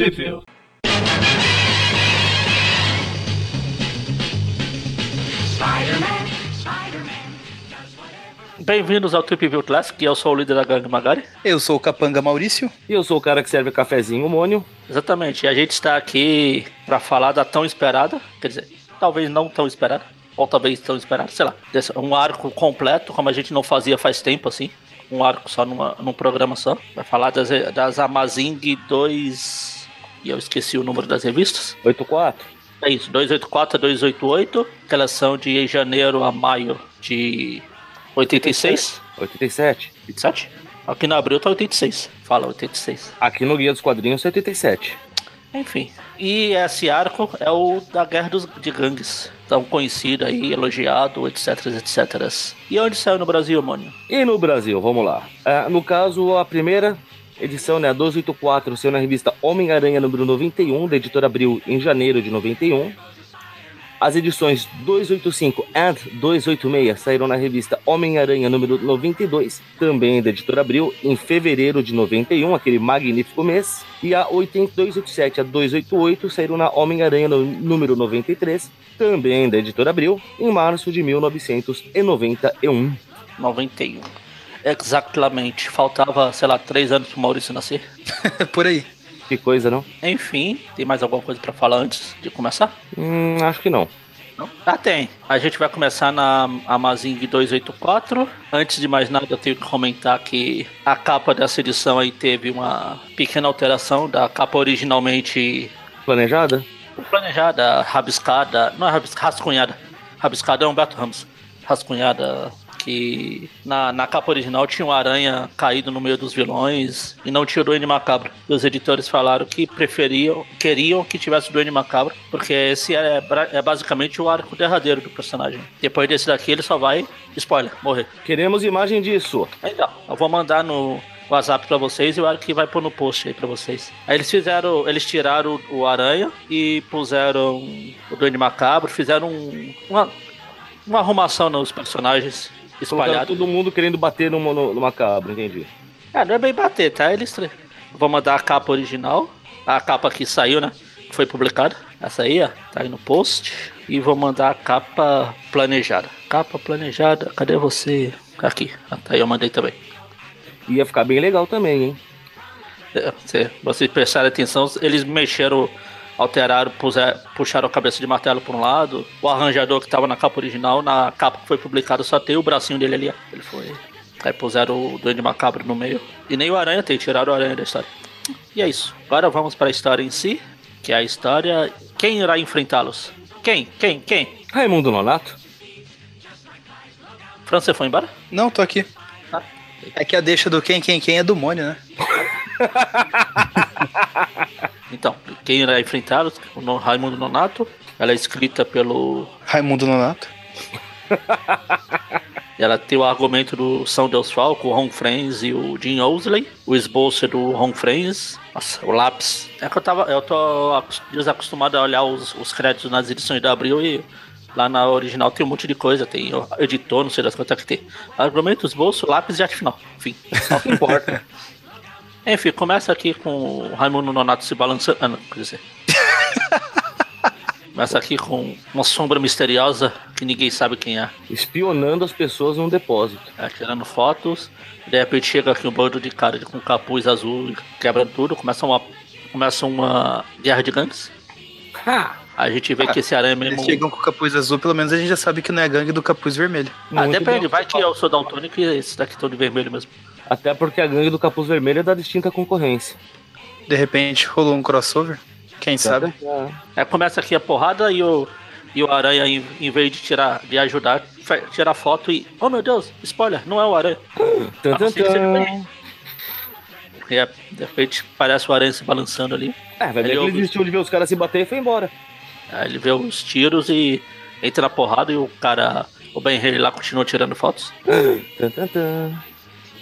Tripville. Bem-vindos ao Trip View Classic, eu sou o líder da gangue Magari. Eu sou o Capanga Maurício. E eu sou o cara que serve cafezinho mônio. Exatamente, e a gente está aqui para falar da tão esperada, quer dizer, talvez não tão esperada, ou talvez tão esperada, sei lá, um arco completo, como a gente não fazia faz tempo assim, um arco só numa, num programa só. Vai falar das, das Amazing 2. E eu esqueci o número das revistas. 84. É isso, 284 a 288, que elas são de janeiro a maio de 86, 87. 27? Aqui no abril tá 86. Fala 86. Aqui no Guia dos Quadrinhos, 87. Enfim. E esse arco é o da Guerra dos, de Gangues. Tão conhecido aí, elogiado, etc, etc. E onde saiu no Brasil, Mônio? E no Brasil, vamos lá. Ah, no caso, a primeira edição, né, a 284, saiu na revista Homem-Aranha número 91, da editora Abril, em janeiro de 91. As edições 285 and 286 saíram na revista Homem-Aranha número 92, também da editora Abril, em fevereiro de 91, aquele magnífico mês. E a 8287 a 288 saíram na Homem-Aranha número 93, também da editora Abril, em março de 1991. 91. Exatamente. Faltava, sei lá, três anos pro Maurício nascer. Por aí. Que coisa, não? Enfim, tem mais alguma coisa pra falar antes de começar? Hum, acho que não. Não? Ah, tem. A gente vai começar na Amazing 284. Antes de mais nada, eu tenho que comentar que a capa dessa edição aí teve uma pequena alteração da capa originalmente Planejada? planejada, rabiscada, não é rabiscada, rascunhada. Rabiscada é Humberto Ramos. Rascunhada que na, na capa original tinha uma aranha caído no meio dos vilões e não tinha o Duende Macabro. E os editores falaram que preferiam, queriam que tivesse o Duende Macabro, porque esse é, bra- é basicamente o arco derradeiro do personagem. Depois desse daqui ele só vai, spoiler, morrer. Queremos imagem disso. Então, eu vou mandar no WhatsApp pra vocês e o Eric vai pôr no post aí pra vocês. Aí eles fizeram, eles tiraram o, o Aranha e puseram o Duende Macabro, fizeram um- uma, uma arrumação nos personagens Espalhados. todo mundo querendo bater no, no, no macabro, entendi. É, não é bem bater, tá? Eles vou mandar a capa original, a capa que saiu, né? Que foi publicada. Essa aí, ó, tá aí no post. E vou mandar a capa planejada. Capa planejada, cadê você? Aqui, tá aí, eu mandei também. Ia ficar bem legal também, hein? É, Se vocês prestarem atenção, eles mexeram, alteraram, puser- puxaram a cabeça de martelo por um lado. O arranjador que estava na capa original, na capa que foi publicada, só tem o bracinho dele ali. ó. Ele foi. Aí puseram o Duende Macabro no meio. E nem o Aranha tem, tiraram o Aranha da história. E é isso. Agora vamos para a história em si, que é a história. Quem irá enfrentá-los? Quem? Quem? Quem? Raimundo Nonato? Fran, você foi embora? Não, tô aqui. Ah. É que a deixa do quem, quem, quem é do Mônio, né? Então, quem irá enfrentá-los? O Raimundo Nonato. Ela é escrita pelo Raimundo Nonato. Ela tem o argumento do São Deus Falco, o Ron Friends e o Jim Owsley. O esboço do Ron Friends. Nossa, o lápis. É que eu tava. Eu tô acos- desacostumado a olhar os, os créditos nas edições da Abril e lá na original tem um monte de coisa. Tem editor, não sei das quantas que tem. Argumento, esboço, lápis e arte final. Enfim. Só que importa. Enfim, começa aqui com o Raimundo Nonato se balançando. Ah, não, quer dizer. começa aqui com uma sombra misteriosa que ninguém sabe quem é. Espionando as pessoas num depósito. É, tirando fotos. De repente chega aqui um bando de cara de- com capuz azul, quebra tudo, começa uma, começa uma guerra de gangues. Ha! A gente vê que esse aranha mesmo. Eles chegam com o capuz azul, pelo menos a gente já sabe que não é gangue do capuz vermelho. Ah, Muito depende, bem. vai que eu sou daltônico e esse daqui todo de vermelho mesmo. Até porque a gangue do capuz vermelho é da distinta concorrência. De repente rolou um crossover. Quem sabe? É, começa aqui a porrada e o, e o aranha, em, em vez de tirar, de ajudar, fe- tira foto e. Oh meu Deus, spoiler, não é o aranha. Tan. também. E é, de repente parece o aranha se balançando ali. É, vai ver Ele que ele ouve- desistiu de ver os caras se bater e foi embora. Aí ele vê os tiros e entra na porrada e o cara, o Ben Haley lá continua tirando fotos. Tan, tan, tan.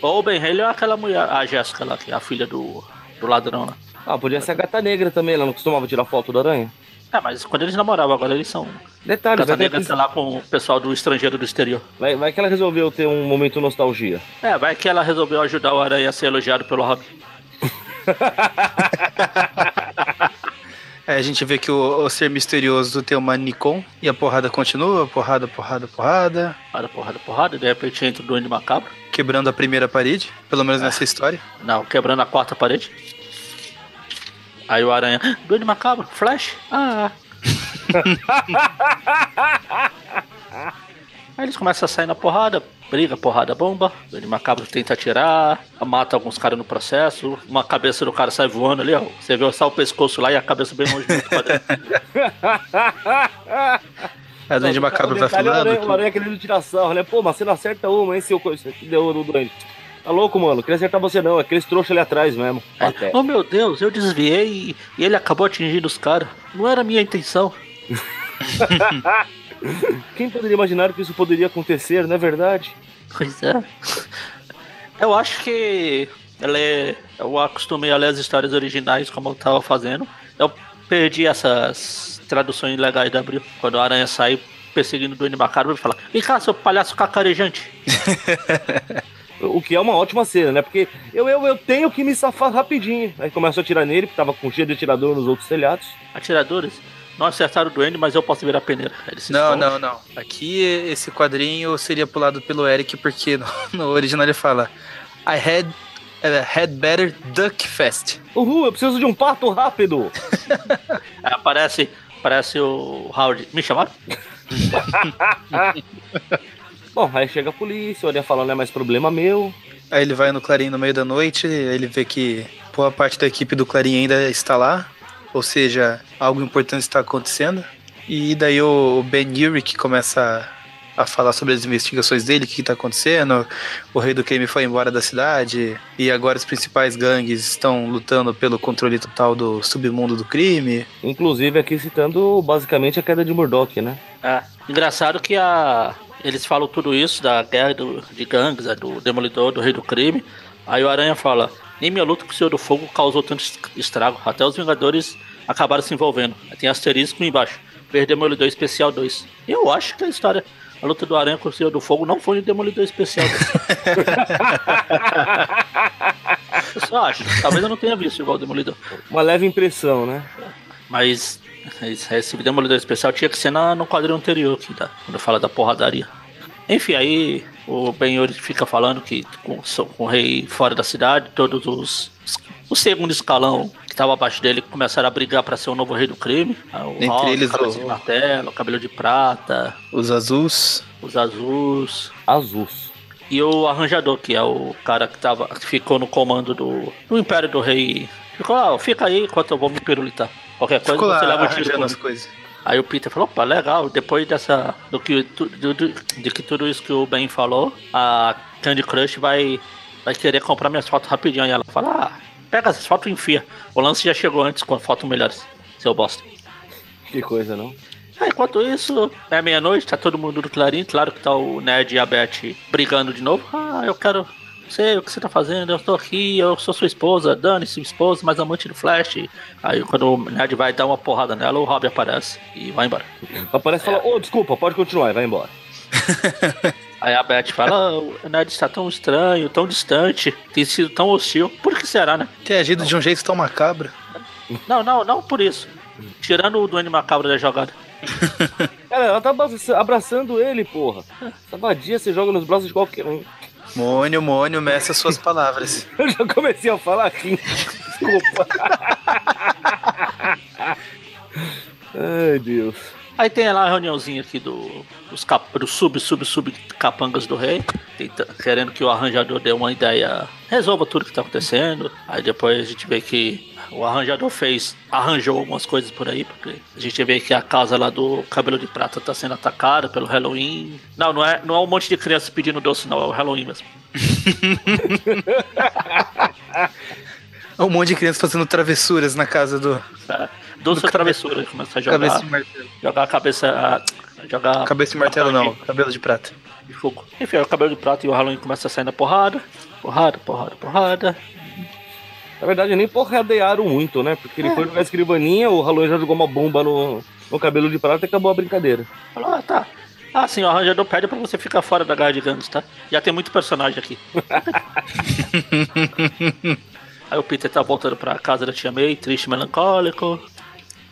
Ou o Ben Haley é aquela mulher, a Jéssica lá, que é a filha do, do ladrão lá. Ah, podia ser a gata negra também, ela não costumava tirar foto da aranha? É, mas quando eles namoravam, agora eles são. Detalhe, Gata Negra tá lá com o pessoal do estrangeiro do exterior. vai, vai que ela resolveu ter um momento nostalgia. É, vai que ela resolveu ajudar o Aranha a ser elogiado pelo Robin. Aí a gente vê que o, o ser misterioso tem uma Nikon e a porrada continua, porrada, porrada, porrada, Porrada, porrada, porrada. De repente entra o Duende Macabro. quebrando a primeira parede, pelo menos nessa história. Não, quebrando a quarta parede. Aí o Aranha. "Ah, Duende Macabro, Flash. Ah. Aí eles começam a sair na porrada, briga, porrada, bomba. O Duende Macabro tenta atirar, mata alguns caras no processo. Uma cabeça do cara sai voando ali, ó. Você vê só o pescoço lá e a cabeça bem longe do outro quadrante. Aí o Duende Macabro vai falando. o aranha querendo tirar sarro, né? Pô, mas você não acerta uma, hein, seu coisa que deu no doente. Tá louco, mano? Queria acertar você não, é aqueles trouxa ali atrás mesmo. Até. oh meu Deus, eu desviei e, e ele acabou atingindo os caras. Não era a minha intenção. Quem poderia imaginar que isso poderia acontecer, não é verdade? Pois é. Eu acho que ela é, eu acostumei a ler as histórias originais como eu tava fazendo. Eu perdi essas traduções legais da Abril. Quando o Aranha sai perseguindo o Duende Macabro, ele fala: Vem cá, seu palhaço cacarejante. O que é uma ótima cena, né? Porque eu, eu, eu tenho que me safar rapidinho. Aí começou a atirar nele, porque tava com cheio de atirador nos outros telhados. Atiradores não acertaram o Duende, mas eu posso virar peneira. Ele se Não, não, não. Aqui esse quadrinho seria pulado pelo Eric, porque no, no original ele fala I had, uh, had better duck fast. Uhul, eu preciso de um pato rápido! Aí aparece, aparece o Howard. Me chamaram? Bom, aí chega a polícia, o Aranha fala, não é mais problema meu. Aí ele vai no Clarim no meio da noite, ele vê que boa parte da equipe do Clarim ainda está lá, ou seja, algo importante está acontecendo. E daí o Ben Urich começa a, falar sobre as investigações dele, o que está acontecendo. O rei do crime foi embora da cidade e agora os principais gangues estão lutando pelo controle total do submundo do crime. Inclusive aqui citando basicamente a queda de Murdoch, né? É. Engraçado que a. Eles falam tudo isso da guerra do- de gangues, é, do Demolidor, do Rei do Crime. Aí o Aranha fala: Nem minha luta com o Senhor do Fogo causou tanto es- estrago. Até os Vingadores acabaram se envolvendo. Tem asterisco embaixo. Ver Demolidor Especial 2. Eu acho que a história. A luta do Aranha com o Senhor do Fogo não foi no Demolidor Especial 2. eu só acho. Talvez eu não tenha visto igual o Demolidor. Uma leve impressão, né? Mas esse esse Demolidor Especial tinha que ser na, no quadrinho anterior, aqui, tá? quando fala da porradaria. Enfim, aí o Ben fica falando que com, com o rei fora da cidade, todos os. O segundo escalão que estava abaixo dele começaram a brigar para ser o novo rei do crime. Ah, O Entre Rock, eles, o- de martelo, cabelo de prata, Os azuis. os azuis. Azuis. E o arranjador, que é o cara que, tava, que ficou no comando do, do Império do Rei. Ficou, ah, fica aí enquanto eu vou me pirulitar. Qualquer coisa Ficou lá você leva o tiro as coisas. Aí o Peter falou, opa, legal, depois dessa. Do que, do, do- de que tudo isso que o Ben falou, a Candy Crush vai, vai querer comprar minhas fotos rapidinho. Aí ela fala, ah, pega essas fotos e enfia. O lance já chegou antes com fotos melhores, seu bosta. Que coisa, não? Aí, enquanto isso, é meia-noite, tá todo mundo do Clarim, claro que tá o Ned e a Beth brigando de novo. Ah, eu quero. Sei o que você tá fazendo, eu tô aqui, eu sou sua esposa, dane-se, esposa, mais amante do Flash. Aí quando o Ned vai dar uma porrada nela, o Rob aparece e vai embora. Aparece e fala, ô, desculpa, pode continuar, e vai embora. Aí a Beth fala, ah, o Ned está tão estranho, tão distante, tem sido tão hostil. Por que será, né? Tem agido de um jeito tão macabro. Não, não, não por isso. Tirando o Duende Macabro da jogada. Cara, ela tá abraça- abraçando ele, porra. Essa vadia você joga nos braços de qualquer um. Mônio, Mônio, meça suas palavras. Eu já comecei a falar aqui. Desculpa. Ai, Deus. Aí tem lá a reuniãozinha aqui do, dos, cap, dos sub, sub, sub capangas do rei, tenta- querendo que o arranjador dê uma ideia, resolva tudo que tá acontecendo. Aí depois a gente vê que o arranjador fez, arranjou algumas coisas por aí, porque a gente vê que a casa lá do cabelo de prata tá sendo atacada pelo Halloween. Não, não é, não é um monte de crianças pedindo doce, não, é o Halloween mesmo. Um monte de crianças fazendo travessuras na casa do É, doce ou travessura, começa a cabeça jogar, de martelo. jogar a cabeça. Jogar Cabeça de martelo não, cabelo de prata. de fogo. Enfim, o cabelo de prata e o Halloween começa a sair na porrada. Porrada, porrada, porrada. Na verdade, nem porradearam muito, né? Porque ele foi jogar escrivaninha, o Halloween já jogou uma bomba no, no cabelo de prata e acabou a brincadeira. Falou, ah, tá. Ah, sim, o arranjador pede pra você ficar fora da garra de gangues, tá? Já tem muito personagem aqui. Aí o Peter tá voltando pra casa da tia May, triste, melancólico.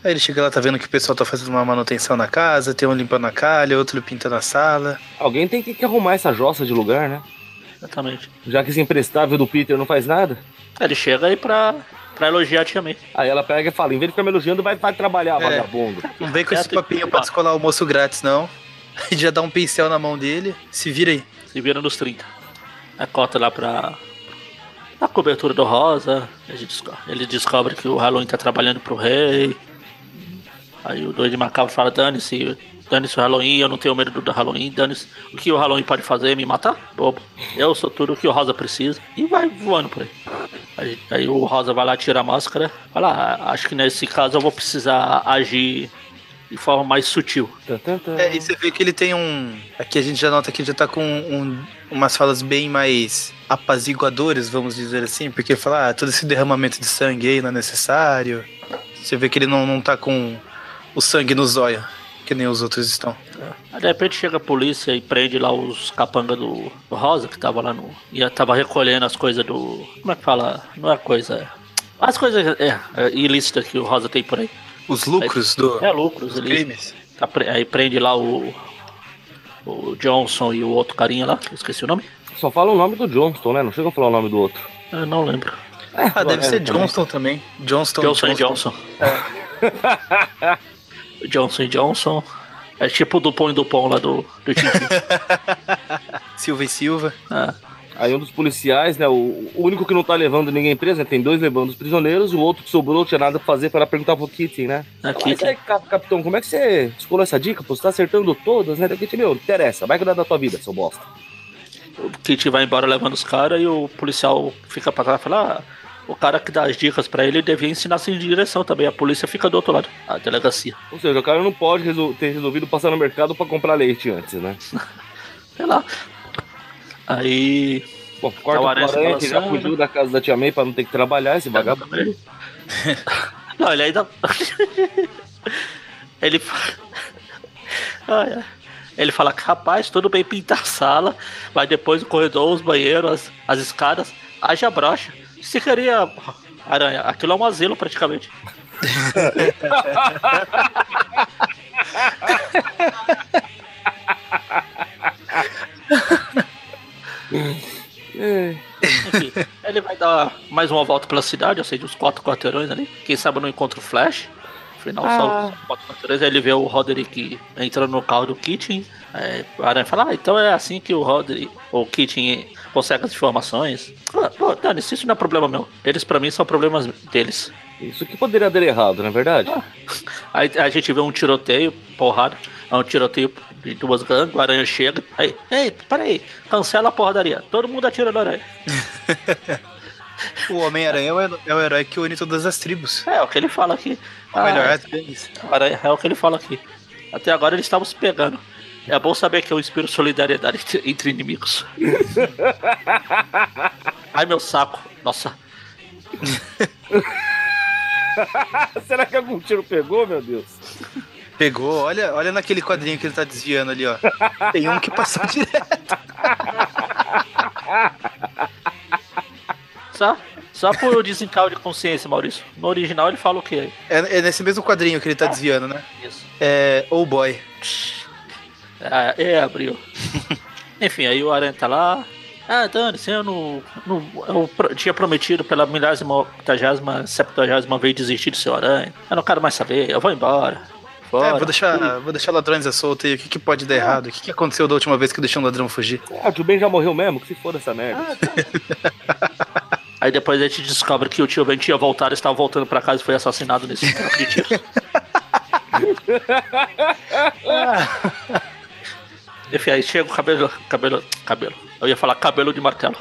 Aí ele chega lá, tá vendo que o pessoal tá fazendo uma manutenção na casa, tem um limpando a calha, outro pintando a sala. Alguém tem que, que arrumar essa jossa de lugar, né? Exatamente. Já que esse emprestável do Peter não faz nada. Ele chega aí pra, pra elogiar a tia May. Aí ela pega e fala: em vez de ficar me elogiando, vai, vai trabalhar, É. vagabundo. Não vem com esse papinho pra descolar almoço grátis, não. Ele já dá um pincel na mão dele. Se vira aí. Se vira nos 30. Aí corta lá pra. A cobertura do Rosa. Ele descobre, ele descobre que o Halloween tá trabalhando pro rei. Aí o doido macabro fala: dane-se, dane-se o Halloween, eu não tenho medo do Halloween, dane-se. O que o Halloween pode fazer? Me matar? Bobo. Eu sou tudo o que o Rosa precisa. E vai voando por aí. Aí, aí o Rosa vai lá, tira a máscara. Fala: ah, acho que nesse caso eu vou precisar agir de forma mais sutil. É, e você vê que ele tem um. Aqui a gente já nota que ele já tá com um- umas falas bem mais apaziguadoras, vamos dizer assim, porque ele fala, ah, todo esse derramamento de sangue aí não é necessário. Você vê que ele não, não tá com o sangue no zóio, que nem os outros estão. Aí de repente chega a polícia e prende lá os capanga do, do Rosa, que tava lá no. E tava recolhendo as coisas do. Como é que fala? Não é coisa. As coisas é, é, ilícitas que o Rosa tem por aí. Os lucros do, É lucros crimes. Tá aí prende lá o. O Johnson e o outro carinha lá, que eu esqueci o nome. Só fala o nome do Johnston, né? Não chega a falar o nome do outro. Eu não lembro. Ah, deve é, ser também. Johnston também. Johnston, Johnson e Johnson. Johnson. É tipo o Dupont e Dupont lá do, do. Silva e Silva. Ah, Aí um dos policiais, né? O, o único que não tá levando ninguém preso, né? Tem dois levando os prisioneiros, o outro que sobrou não tinha nada pra fazer, lá perguntar pro Kitty, né? é Mas aí, cap- capitão, como é que você escolheu essa dica? Pô, você tá acertando todas, né? Kitty, meu, não interessa, vai cuidar da tua vida, seu bosta. O Kit vai embora levando os caras e o policial fica pra trás e fala: ah, o cara que dá as dicas pra ele devia ensinar de direção também. A polícia fica do outro lado, a delegacia. Ou seja, o cara não pode resol- ter resolvido passar no mercado pra comprar leite antes, né? Sei lá. Aí. Bom, corta o Aranha já fugiu da casa da tia May pra não ter que trabalhar, esse vagabundo. Não, ele ainda. ele. Ai, ai. Ele fala que, rapaz, tudo bem pintar a sala, mas depois o corredor, os banheiros, as, as escadas, haja brocha. Se queria. Aranha, aquilo é um asilo praticamente. É. Enfim, ele vai dar mais uma volta pela cidade, ou seja, os quatro quarteirões ali. Quem sabe não encontra o Flash. Afinal, só Ah. os quatro quarteirões. Aí ele vê o Roderick entrando no carro do Kitchen. Aí o Aranha fala: Ah, então é assim que o Roderick, o Kitchen consegue as informações. Ah, Pô, Dani, isso não é problema meu. Eles, pra mim, são problemas deles. Isso que poderia dar errado, não é verdade? Aí a gente vê um tiroteio, porrada. É um tiroteio de duas gangues, o Aranha chega. Aí, ei, peraí, cancela a porradaria. Todo mundo atira no Aranha. O Homem-Aranha é o é o herói que une todas as tribos. É, é o que ele fala aqui. O melhor Ah, é é o que ele fala aqui. Até agora eles estavam se pegando. É bom saber que eu inspiro solidariedade entre, inimigos. Ai, meu saco. Nossa. Será que algum tiro pegou, meu Deus? Pegou, olha, olha naquele quadrinho que ele tá desviando ali, ó. Tem um que passou direto. Só, só por desencargo de consciência, Maurício. No original ele fala o quê? É, é nesse mesmo quadrinho que ele tá desviando, né? Isso. É. Oh boy. Ah, é, abriu. Enfim, aí o Aranha tá lá. Ah, Dani, eu não, não. Eu pro- tinha prometido pela milésima, octagésima, septuagésima vez desistir do seu Aranha. Eu não quero mais saber, eu vou embora. Fora. É, vou deixar, vou deixar ladrões à solta aí. O que, que pode dar errado? O que, que aconteceu da última vez que eu deixei um ladrão fugir? Ah, o tio Ben já morreu mesmo? Que se foda essa merda. Aí depois a gente descobre que o tio Ben tinha voltado, estava voltando pra casa e foi assassinado nesse de tiros. Enfim, aí chega o cabelo. Cabelo. Cabelo. Eu ia falar cabelo de martelo.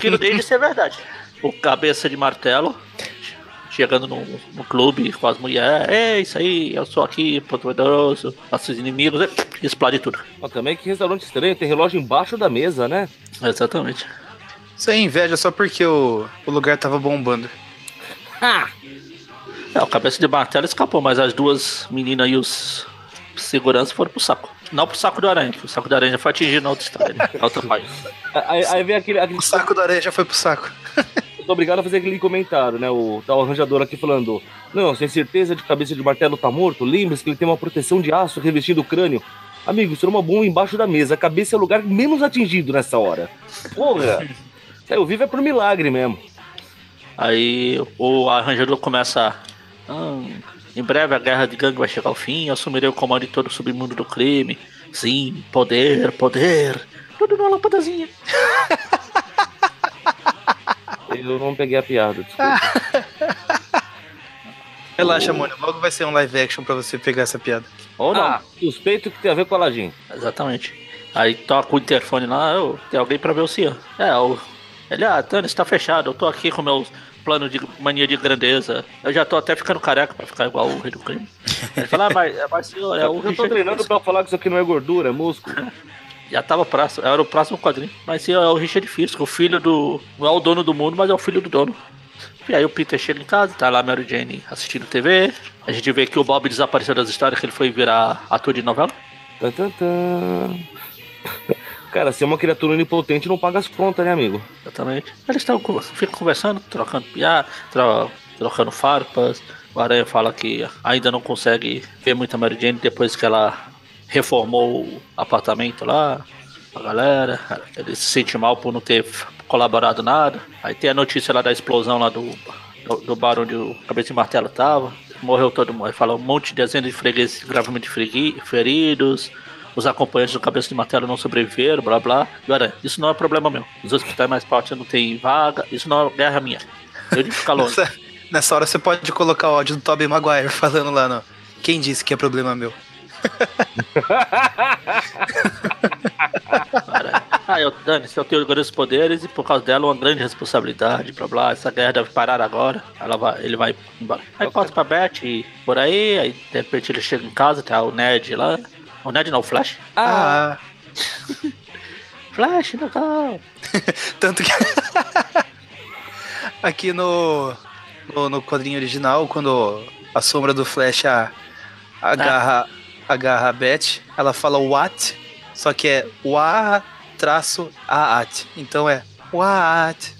que não deixa de ser verdade. O cabeça de martelo. Chegando no, no clube com as mulheres. É isso aí, eu sou aqui, poderoso, nossos inimigos. Explode tudo. Ó, também que restaurante estranho, tem relógio embaixo da mesa, né? Exatamente. Isso é inveja só porque o, o lugar tava bombando. É, o cabeça de martelo escapou, mas as duas meninas e os seguranças foram pro saco. Não pro saco do aranha, que o saco do aranha já foi atingido na outra história, na outra página. Aí, aí vem aquele, aquele O saco da areia já foi pro saco. eu tô obrigado a fazer aquele comentário, né? O tal arranjador aqui falando: Não, sem certeza de cabeça de martelo tá morto. Lembre-se que ele tem uma proteção de aço revestindo o crânio. Amigo, isso era uma bomba embaixo da mesa. A cabeça é o lugar menos atingido nessa hora. Porra! Saiu vivo é por milagre mesmo. Aí o arranjador começa. "Ah, em breve a guerra de gangue vai chegar ao fim. Eu assumirei o comando de todo o submundo do crime. Sim, poder, poder. Tudo numa lâmpadazinha. Eu não peguei a piada, desculpa. Relaxa, Mônio. Logo vai ser um live action pra você pegar essa piada. Ou não. Ah, suspeito que tem a ver com a Aladdin. Exatamente. Aí toca o interfone lá, eu, tem alguém pra ver o Cian. É, o. Ele, ah, Tânis, tá fechado, eu tô aqui com meus planos de mania de grandeza. Eu já tô até ficando careca pra ficar igual o rei do crime. Ele fala, ah, mas, mas senhor, é o eu tô treinando Fils. pra falar que isso aqui não é gordura, é músculo. Já tava próximo, era o próximo quadrinho. Mas senhor, é o Richard Fisk, o filho do. Não é o dono do mundo, mas é o filho do dono. E aí o Peter chega em casa, tá lá a Mary Jane assistindo TV. A gente vê que o Bob desapareceu das histórias, que ele foi virar ator de novela. Tan, tan, tan. Cara, se é uma criatura onipotente, não paga as contas, né, amigo? Exatamente. Eles estão ficam conversando, trocando piada, tro, trocando farpas. O Aranha fala que ainda não consegue ver muita Mary Jane depois que ela reformou o apartamento lá. A galera, ele se sente mal por não ter colaborado nada. Aí tem a notícia lá da explosão lá do, do, do bar onde o cabeça de martelo tava. Morreu todo mundo. Aí fala um monte de dezenas de fregueses gravemente feridos. Os acompanhantes do cabeça de martelo não sobreviveram, blá blá. E olha, isso não é problema meu. Os hospitais mais fortes não tem vaga. Isso não é guerra minha. Eu de ficar longe. Nessa, nessa hora você pode colocar o áudio do Tobey Maguire falando lá, não. Quem disse que é problema meu? Ah, eu, Dani, eu tenho grandes poderes e por causa dela uma grande responsabilidade, blá blá. Essa guerra deve parar agora. Ela vai, ele vai embora. Aí corta pra Beth e por aí, aí de repente ele chega em casa, tá o Ned lá. O Ned não, o Flash. Ah, Flash, legal. tanto que. Aqui no, no, no quadrinho original, quando a sombra do Flash a- agarra, agarra a Beth, ela fala what, só que é wa traço aat. Então é what,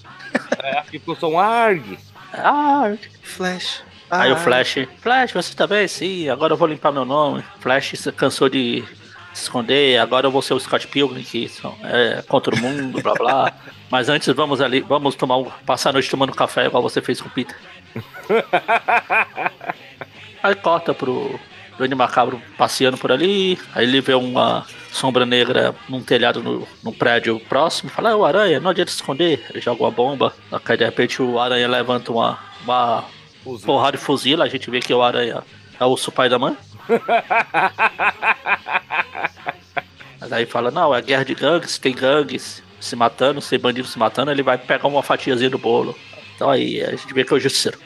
É, aqui ficou só um arg. Ah, Flash. Aí o ah. Flash, Flash, você tá bem? Sim, agora eu vou limpar meu nome. Flash cansou de se esconder, agora eu vou ser o Scott Pilgrim, que são, é contra o mundo, blá blá. Mas antes vamos ali, vamos tomar um, passar a noite tomando café, igual você fez com o Peter. Aí corta pro Duende Macabro passeando por ali, aí ele vê uma sombra negra num telhado no, num prédio próximo, fala, é o aranha, não adianta se esconder, ele joga uma bomba, aí, de repente o aranha levanta uma, uma Fuzil. porrada de fuzila, a gente vê que o aranha é o urso pai da mãe. Mas aí fala, não, é guerra de gangues, tem gangues se matando, se bandido se matando, ele vai pegar uma fatiazinha do bolo. Então aí a gente vê que é o justiceiro.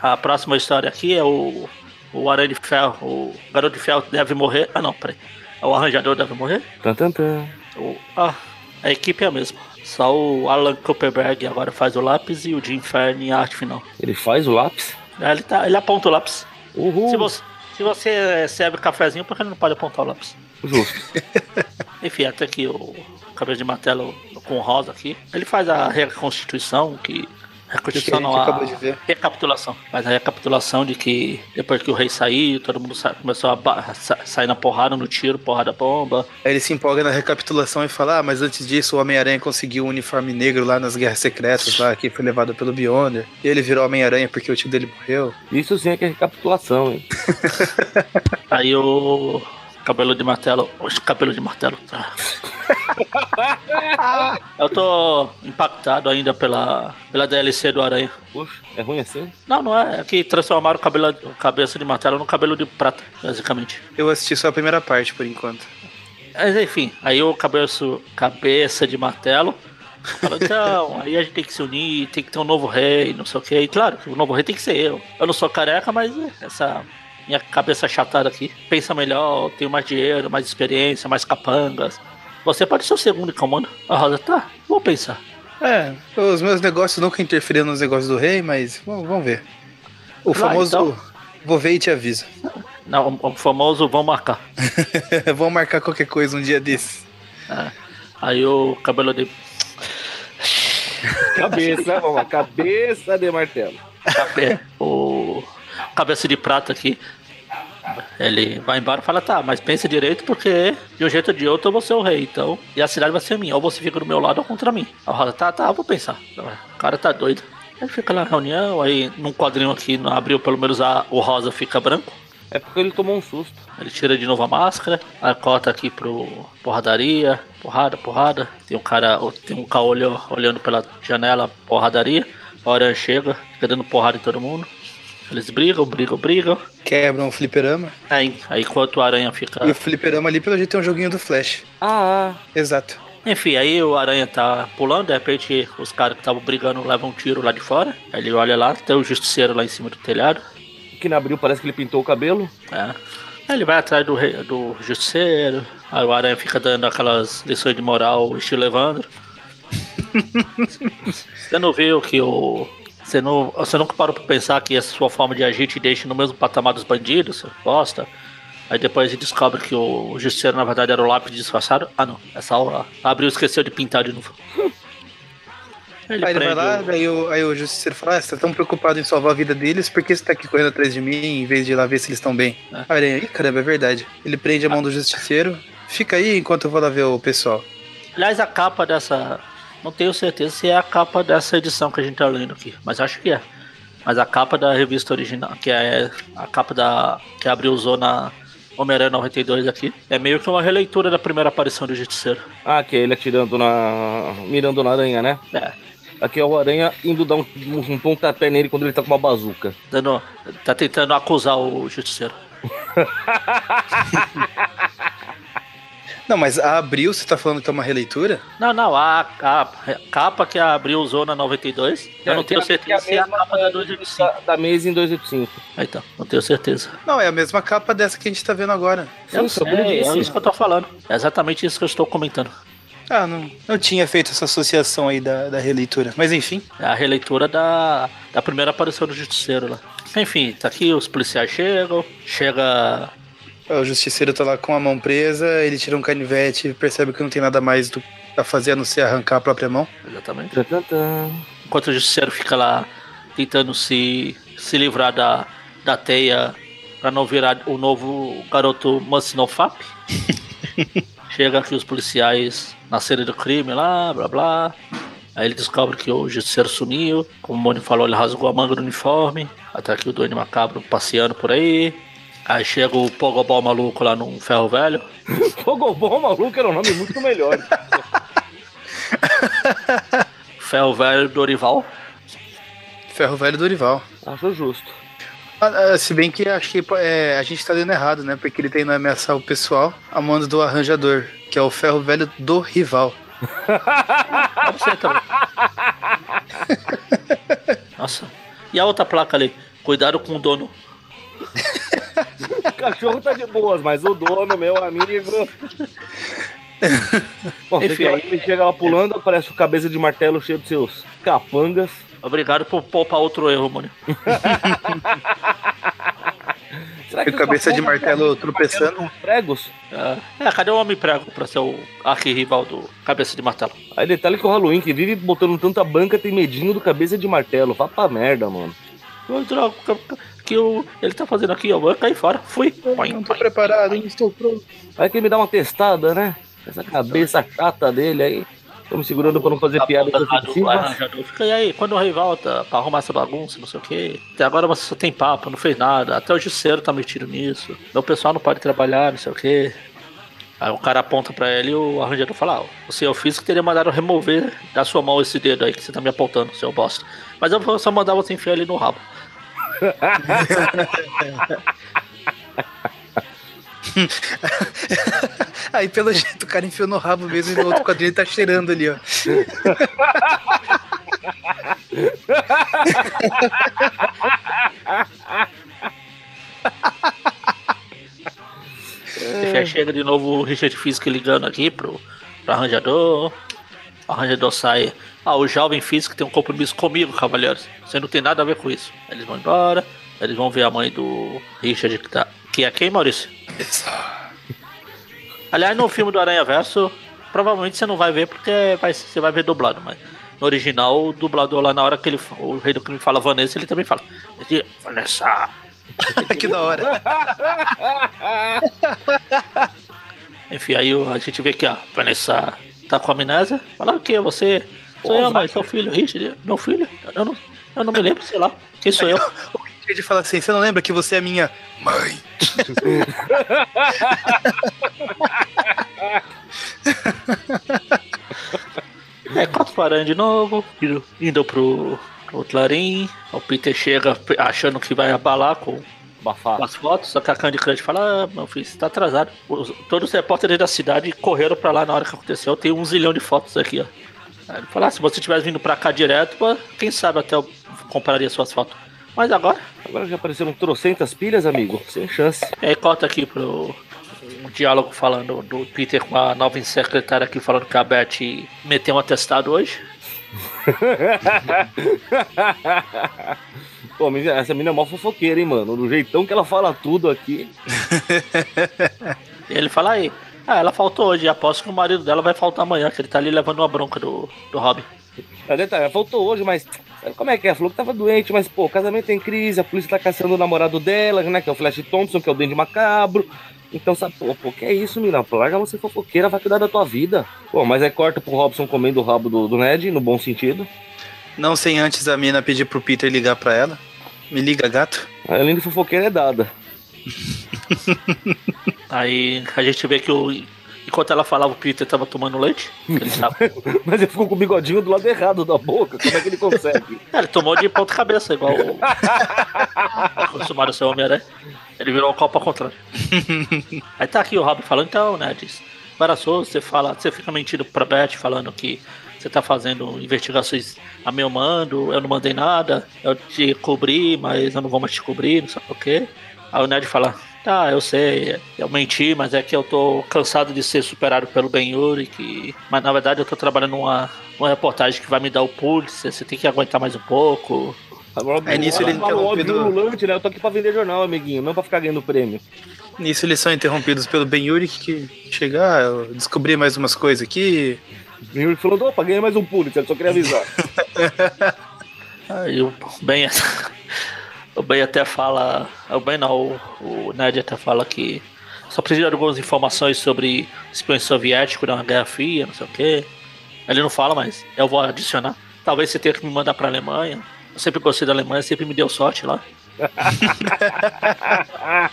A próxima história aqui é o, o Aranha de Ferro, o Garoto de Ferro deve morrer. Ah não, peraí. É O arranjador deve morrer? Tan, tan, tan. O, ah, a equipe é a mesma. Só o Alan Cooperberg agora faz o lápis e o Jim Fern em arte final. Ele faz o lápis? Aí Ele, tá, ele aponta o lápis. Uhul. Se você, se você serve cafezinho, por que ele não pode apontar o lápis? Justo. Enfim, até que o cabeça de martelo com rosa aqui, ele faz a reconstituição que. Reconstituição Que a acabou de ver. recapitulação. Mas a recapitulação de que depois que o rei saiu, todo mundo sa- começou a ba- sa- sair na porrada, no tiro, porrada bomba. Aí ele se empolga na recapitulação e fala: Ah, mas antes disso o Homem-Aranha conseguiu um uniforme negro lá nas Guerras Secretas, lá que foi levado pelo Beyonder. E ele virou Homem-Aranha porque o tio dele morreu. Isso sim é que é recapitulação, hein? Aí o cabelo de martelo. Oxe, cabelo de martelo. tá. Eu tô impactado ainda pela, pela DLC do Aranha. Poxa, é ruim assim? Não, não é. É que transformaram o cabelo, cabeça de martelo no cabelo de prata, basicamente. Eu assisti só a primeira parte por enquanto. Mas enfim, aí o cabeço, cabeça de martelo falou, então, aí a gente tem que se unir, tem que ter um novo rei, não sei o que. E claro, o novo rei tem que ser eu. Eu não sou careca, mas essa minha cabeça achatada aqui pensa melhor, tenho mais dinheiro, mais experiência, mais capangas. Você pode ser o segundo em comando. A Rosa, tá, vou pensar. É, os meus negócios nunca interferiram nos negócios do rei, mas vamos, ver. O Vai, famoso então. vou ver e te aviso. Não, o famoso vão marcar. vamos marcar qualquer coisa um dia desses. Aí o cabelo de. Cabeça, vamos lá. Cabeça de martelo. É, o cabeça de prata aqui. Ele vai embora e fala, tá, mas pensa direito porque de um jeito ou de outro eu vou ser o rei, então. E a cidade vai ser minha, ou você fica do meu lado ou contra mim. A Rosa, tá, tá, eu vou pensar. O cara tá doido. Aí fica na reunião, aí num quadrinho aqui no abril, pelo menos a, o rosa fica branco. É porque ele tomou um susto. Ele tira de novo a máscara, aí cota aqui pro porradaria, porrada, porrada. Tem um cara, tem um caolho olhando pela janela, porradaria. A hora chega, fica dando porrada em todo mundo. Eles brigam, brigam, brigam. Quebram o fliperama. Aí, aí enquanto o aranha fica. E o fliperama ali, pelo jeito, tem um joguinho do Flash. Ah, Exato. Enfim, aí o aranha tá pulando, de repente os caras que estavam brigando levam um tiro lá de fora. Aí ele olha lá, tem o justiceiro lá em cima do telhado. que na abril parece que ele pintou o cabelo. É. Aí ele vai atrás do, rei- do justiceiro. Aí o aranha fica dando aquelas lições de moral, estilo Evandro. Você não viu que o. Você, não, você nunca parou pra pensar que essa sua forma de agir te deixa no mesmo patamar dos bandidos, seu bosta? Aí depois ele descobre que o justiceiro na verdade era o lápis disfarçado. Ah não, essa aula abriu esqueceu de pintar de novo. Ele Aí ele vai lá, o- daí o, aí o justiceiro fala: ah, você tá tão preocupado em salvar a vida deles, por que você tá aqui correndo atrás de mim em vez de ir lá ver se eles estão bem? É. Aí ele, caramba, é verdade. Ele prende a mão do justiceiro, fica aí enquanto eu vou lá ver o pessoal. Aliás, a capa dessa. Não tenho certeza se é a capa dessa edição que a gente tá lendo aqui, mas acho que é. Mas a capa da revista original, que é a capa da. que abriu usou na Homem-Aranha 92 aqui, é meio que uma releitura da primeira aparição do Justiceiro. Ah, que é ele atirando na. mirando na aranha, né? É, Aqui é o aranha indo dar um, um pontapé nele quando ele tá com uma bazuca. dando, tá tentando acusar o Justiceiro. Não, mas a Abril, você tá falando que é uma releitura? Não, não, a, a capa que a Abril usou na 92, eu não tenho certeza se é a capa da 285. Da, da mesa em 285. Ah, Então, não tenho certeza. Não, é a mesma capa dessa que a gente tá vendo agora. Eu Sim, sei, belíssimo. é isso que eu tô falando. É exatamente isso que eu estou comentando. Ah, não, não tinha feito essa associação aí da, da releitura. Mas enfim, É a releitura da, da primeira aparição do Justiceiro lá. Enfim, tá aqui, os policiais chegam, chega. O justiceiro tá lá com a mão presa, ele tira um canivete e percebe que não tem nada mais do, a fazer a não ser arrancar a própria mão. Exatamente. Enquanto o Justiceiro fica lá tentando se, se livrar da, da teia pra não virar o novo garoto Mussinofap. chega aqui os policiais na cena do crime lá, blá blá. Aí ele descobre que o justiceiro sumiu. Como o Mônio falou, ele rasgou a manga do uniforme. Até aqui o Duende Macabro passeando por aí. Aí chega o Pogobol maluco lá num ferro velho. Pogobol maluco era um nome muito melhor. Ferro velho Dorival. Ferro velho Dorival. Acho justo. Ah, ah, se bem que acho que é, a gente tá dando errado, né? Porque ele tá indo ameaçar o pessoal a mando do arranjador, que é o ferro velho do rival. Pode ser também. Nossa. E a outra placa ali? Cuidado com o dono. O cachorro tá de boas, mas o dono, meu amigo. Bom, Enfim, aí ele chega lá pulando, aparece o cabeça de martelo cheio de seus capangas. Obrigado por poupar outro erro, mano. Será E o cabeça de martelo tropeçando. com pregos? É, cadê o homem prego pra ser o arquirrival do cabeça de martelo? Aí detalhe que o Halloween, que vive botando tanta banca, tem medinho do cabeça de martelo. Vá pra merda, mano. Que o, ele tá fazendo aqui, ó. Vou cair fora. Fui. Põe, Não tô põe. preparado, não estou pronto. Aí que me dá uma testada, né? Essa cabeça chata dele aí. Tô me segurando pra não fazer piadas Lá do ofensivas. arranjador. Fica e aí, quando o rei volta pra arrumar essa bagunça, não sei o que. Até agora você só tem papo, não fez nada. Até o Justiceiro tá metido nisso. Meu pessoal não pode trabalhar, não sei o que. Aí o cara aponta pra ele e o arranjador fala: ah, o senhor físico teria mandado remover da sua mão esse dedo aí que você tá me apontando, seu bosta. Mas eu vou só mandar você enfiar ele no rabo. Aí pelo jeito o cara enfiou no rabo mesmo e no outro quadrinho tá cheirando ali, ó. Já chega de novo o Richard Físico ligando aqui pro, pro arranjador. Arranjador sai. Ah, o jovem físico tem um compromisso comigo, cavalheiros. Você não tem nada a ver com isso. Eles vão embora. Eles vão ver a mãe do Richard que tá. Que é quem, Maurício? Aliás, no filme do Aranha Verso, provavelmente você não vai ver porque vai, você vai ver dublado, mas no original, o dublador lá na hora que ele, o rei do crime fala Vanessa, ele também fala. Vanessa. que da hora. Enfim, aí a gente vê que a Vanessa tá com amnésia. Fala o que? Você. Sou eu, mãe, seu filho, Richard. Meu filho? Eu não, eu não me lembro, sei lá. Quem sou eu? O Richard fala assim: você não lembra que você é minha mãe? É, quatro parando de novo, indo, indo pro, pro Clarim. O Peter chega achando que vai abalar com, com as fotos, só que a Candy Crush fala: ah, meu filho, você tá atrasado. Os- todos os repórteres da cidade correram pra lá na hora que aconteceu. Tem um zilhão de fotos aqui, ó. Aí ele fala: ah, se você tivesse vindo pra cá direto, pô, quem sabe até eu compraria suas fotos. Mas agora, Agora já apareceram trocentas pilhas, amigo. Sem chance. aí corta aqui pro um diálogo falando do Peter com a nova secretária aqui falando que a Beth meteu um atestado hoje. Pô, essa mina é mó fofoqueira, hein, mano? Do jeitão que ela fala tudo aqui. E ele fala aí, ah, ela faltou hoje, aposto que o marido dela vai faltar amanhã, que ele tá ali levando uma bronca do, do Robin. É detalhe, ela faltou hoje, mas. Como é que é? Falou que tava doente, mas, pô, o casamento tem crise, a polícia tá caçando o namorado dela, né? Que é o Flash Thompson, que é o Dente Macabro. Então, sabe, pô, pô, que é isso, mina? Pô, Larga você fofoqueira, vai cuidar da tua vida. Pô, mas aí corta pro Robson comendo o rabo do, do Ned, no bom sentido. Não sem antes a mina pedir pro Peter ligar pra ela. Me liga, gato. Além de fofoqueira é dada. Aí a gente vê que o. Enquanto ela falava, o Peter tava tomando leite. Ele, tava, Mas ele ficou com o bigodinho do lado errado da boca. Como é que ele consegue? É, ele tomou de ponta cabeça, igual o. acostumado a ser Homem-Aranha. Ele virou o copo ao contrário. Aí tá aqui o Robin falando, então, né, diz. Embaraçoso, você fala, você fica mentindo pra Beth falando que você tá fazendo investigações a meu mando, eu não mandei nada, eu te cobri, mas eu não vou mais te cobrir, não sei o quê. Aí o Ned fala, tá, eu sei, eu menti, mas é que eu tô cansado de ser superado pelo Ben Urich, mas na verdade eu tô trabalhando numa, numa reportagem que vai me dar o Pulitzer, você tem que aguentar mais um pouco. Agora, Aí nisso ele interrompido- ululante, né? Eu tô aqui pra vender jornal, amiguinho, não pra ficar ganhando prêmio. Nisso eles são interrompidos pelo Ben Urich que chega, ah, eu descobri mais umas coisas aqui. E ele falou, opa, ganhei mais um Pulitzer, só queria avisar. Aí o Ben, o ben até fala. O Ben não, o, o Ned até fala que só precisa de algumas informações sobre espiões soviéticos na Guerra Fria, não sei o quê. Ele não fala, mas eu vou adicionar. Talvez você tenha que me mandar pra Alemanha. Eu sempre gostei da Alemanha, sempre me deu sorte lá.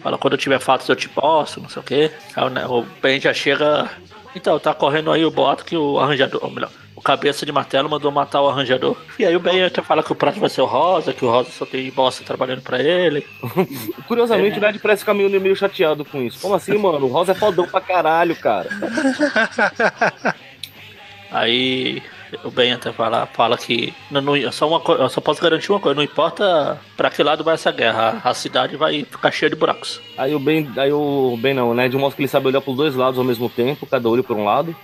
Fala, quando eu tiver fatos eu te posto, não sei o quê. Aí o Ben já chega. Então, tá correndo aí o boato que o arranjador, ou melhor, cabeça de martelo mandou matar o arranjador. E aí o Ben até fala que o prato vai ser o Rosa, que o Rosa só tem bosta trabalhando pra ele. Curiosamente, o Ned parece ficar meio, meio chateado com isso. Como assim, mano? O Rosa é fodão pra caralho, cara. Aí o Ben até fala, fala que não, não- eu só, uma, eu só posso garantir uma coisa, não importa pra que lado vai essa guerra, a, a cidade vai ficar cheia de buracos. Aí o Ben, aí o Ben não, o Ned mostra que ele sabe olhar pros dois lados ao mesmo tempo, cada olho por um lado.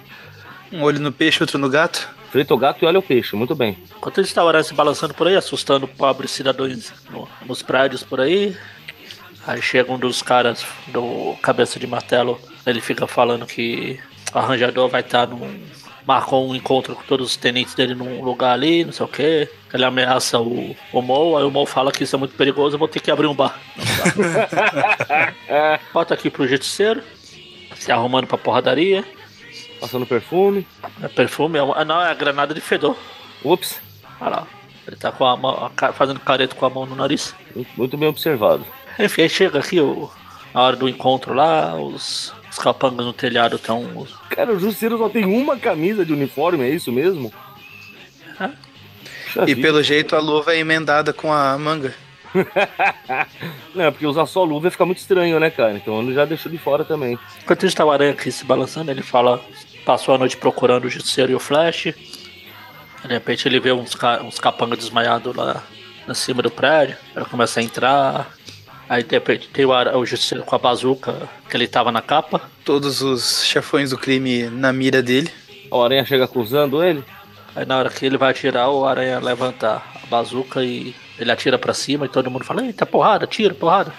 Um olho no peixe, outro no gato. Frita o gato e olha o peixe, muito bem. Enquanto eles estavam se balançando por aí, assustando pobres cidadãos no- nos prédios por aí. Aí chega um dos caras do cabeça de martelo, ele fica falando que o arranjador vai estar num. Marcou um encontro com todos os tenentes dele num lugar ali, não sei o que. Ele ameaça o, o Mo, aí o Mo fala que isso é muito perigoso, eu vou ter que abrir um bar. Bota aqui pro justiceiro, se arrumando pra porradaria. Passando perfume. É perfume, é uma- ah, não, é a granada de fedor. Ups, Olha lá. Ele tá com a mão, fazendo careta com a mão no nariz. muito- bem observado. Enfim, aí chega aqui o, a hora do encontro lá, os, os capangas no telhado estão. Cara, o Justiceiro só tem uma camisa de uniforme, é isso mesmo? Puxa E vida. pelo jeito a luva é emendada com a manga. Não, é porque usar só luva fica muito estranho, né, cara? Então ele já deixou de fora também. Enquanto está o aranha aqui se balançando, ele fala. Passou a noite procurando o Justiceiro e o Flash. De repente ele vê uns, uns capangas desmaiados lá em cima do prédio. Ele começa a entrar. Aí de repente tem o, o Justiceiro com a bazuca que ele tava na capa. Todos os chefões do crime na mira dele. A aranha chega acusando ele. Aí na hora que ele vai atirar, o aranha levanta a bazuca e ele atira pra cima e todo mundo fala, eita, porrada, tira, porrada.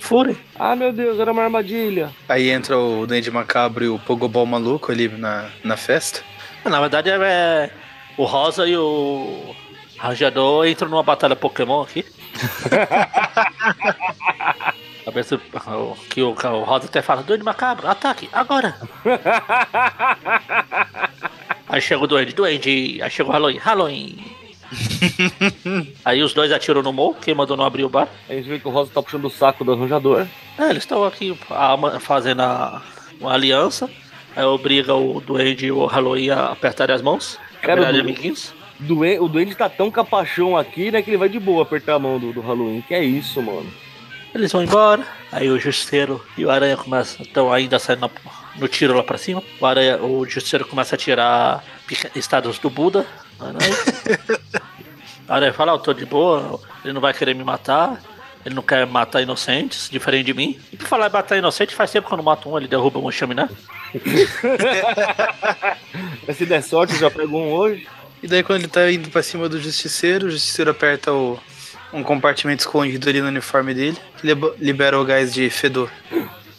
Furem. Ah, meu Deus, era uma armadilha. Aí entra o Duende Macabro e o Pogobol maluco ali na, na festa. Na verdade é o Rosa e o Rajador entram numa batalha Pokémon aqui. Cabeça que o, o Rosa até fala, doido macabro, ataque, agora! aí chega o Duende, Duende, aí chega o Halloween, Halloween! aí os dois atiram no Mo, quem mandou não abrir o bar. Aí a gente vê que o Rosa tá puxando o saco do arranjador. É, eles estão aqui fazendo a, uma aliança. Aí obriga o Duende e o Halloween a apertarem as mãos. Cara, amiguinhos. Duende, o Duende tá tão capachão aqui, né, que ele vai de boa apertar a mão do, do Halloween. Que é isso, mano. Eles vão embora. Aí o Justiceiro e o Aranha começam. Estão ainda saindo no, no tiro lá pra cima. O, Aranha, o Justiceiro começa a tirar estados do Buda. A Aranha fala, eu tô de boa, ele não vai querer me matar. Ele não quer matar inocentes, diferente de mim. E por falar em matar inocente, faz tempo que eu não mato um, ele derruba um chaminé. Se der sorte, já pegou um hoje. E daí quando ele tá indo pra cima do justiceiro, o justiceiro aperta o, um compartimento escondido ali no uniforme dele, libera o gás de fedor.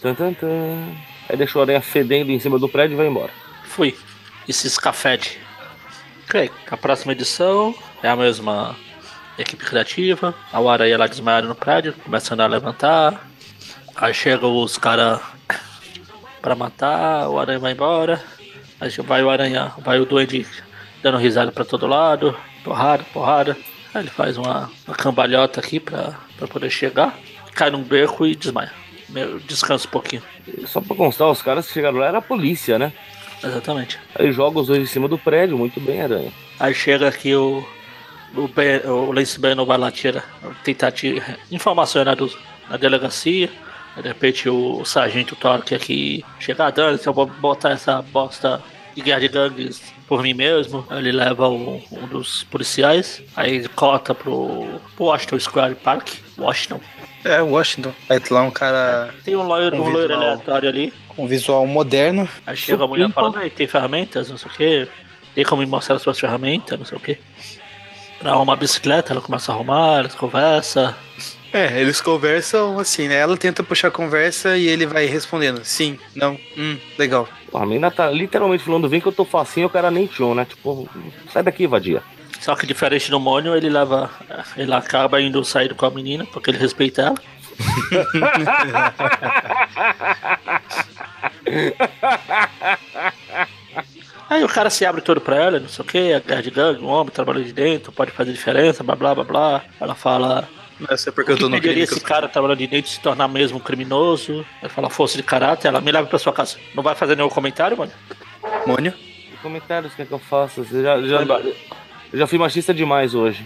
Tan, tan, tan. Aí deixa o aranha fedendo em cima do prédio e vai embora. Fui. Esses cafés. Ok, a próxima edição é a mesma equipe criativa. A aranha lá desmaiada no prédio, começando a levantar. Aí chegam os caras pra matar, o aranha vai embora. Aí vai o aranha, vai o duende dando risada pra todo lado. Porrada, porrada. Aí ele faz uma, uma cambalhota aqui pra, pra poder chegar. Cai num beco e desmaia. Descansa um pouquinho. Só pra constar, os caras que chegaram lá era a polícia, né? Exatamente. Aí joga os dois em cima do prédio, muito bem, aranha. Aí chega aqui o. O, ben, o Lance Bannon vai lá tirar, tentar tirar informações na, do, na delegacia. De repente o, sargento Torque aqui chega dando, se eu vou botar essa bosta de guerra de gangues por mim mesmo. Ele leva um, um dos policiais, aí ele cota pro, pro Washington Square Park. Washington. É, Washington. Aí lá um cara. Tem um loiro, um, um loiro aleatório ali. Com um visual moderno. Aí chega a mulher falando, ah, tem ferramentas, não sei o que. Tem como me mostrar as suas ferramentas, não sei o que. Pra arrumar a bicicleta, ela começa a arrumar, eles conversam. É, eles conversam assim, né? Ela tenta puxar a conversa e ele vai respondendo sim, não, hum, legal. A menina tá literalmente falando, vem que eu tô facinho, o cara nem tinha, né? Tipo, sai daqui, vadia. Só que diferente do Mônio, ele leva. Ele acaba indo sair com a menina, porque ele respeita ela. Aí o cara se abre todo pra ela, não sei o que, a guerra de gangue, um homem trabalha de dentro, pode fazer diferença, blá blá blá blá. Ela fala. Essa é porque eu tô no crime. esse cara trabalhando de dentro se tornar mesmo um criminoso? Ela fala força de caráter, ela me leva pra sua casa. Não vai fazer nenhum comentário, mano? Mônio? Que comentários quer que eu faça? Você já, já, eu já fui machista demais hoje.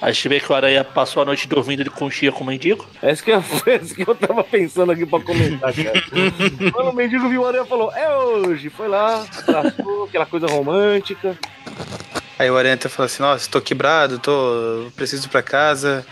A gente vê que o Aranha passou a noite dormindo de conchinha com o mendigo. É isso que eu, é isso que eu tava pensando aqui pra comentar, cara. Quando o mendigo viu o Aranha falou, é hoje. Foi lá, abraçou, aquela coisa romântica. Aí o Aranha até falou assim, nossa, tô quebrado, tô. preciso ir pra casa.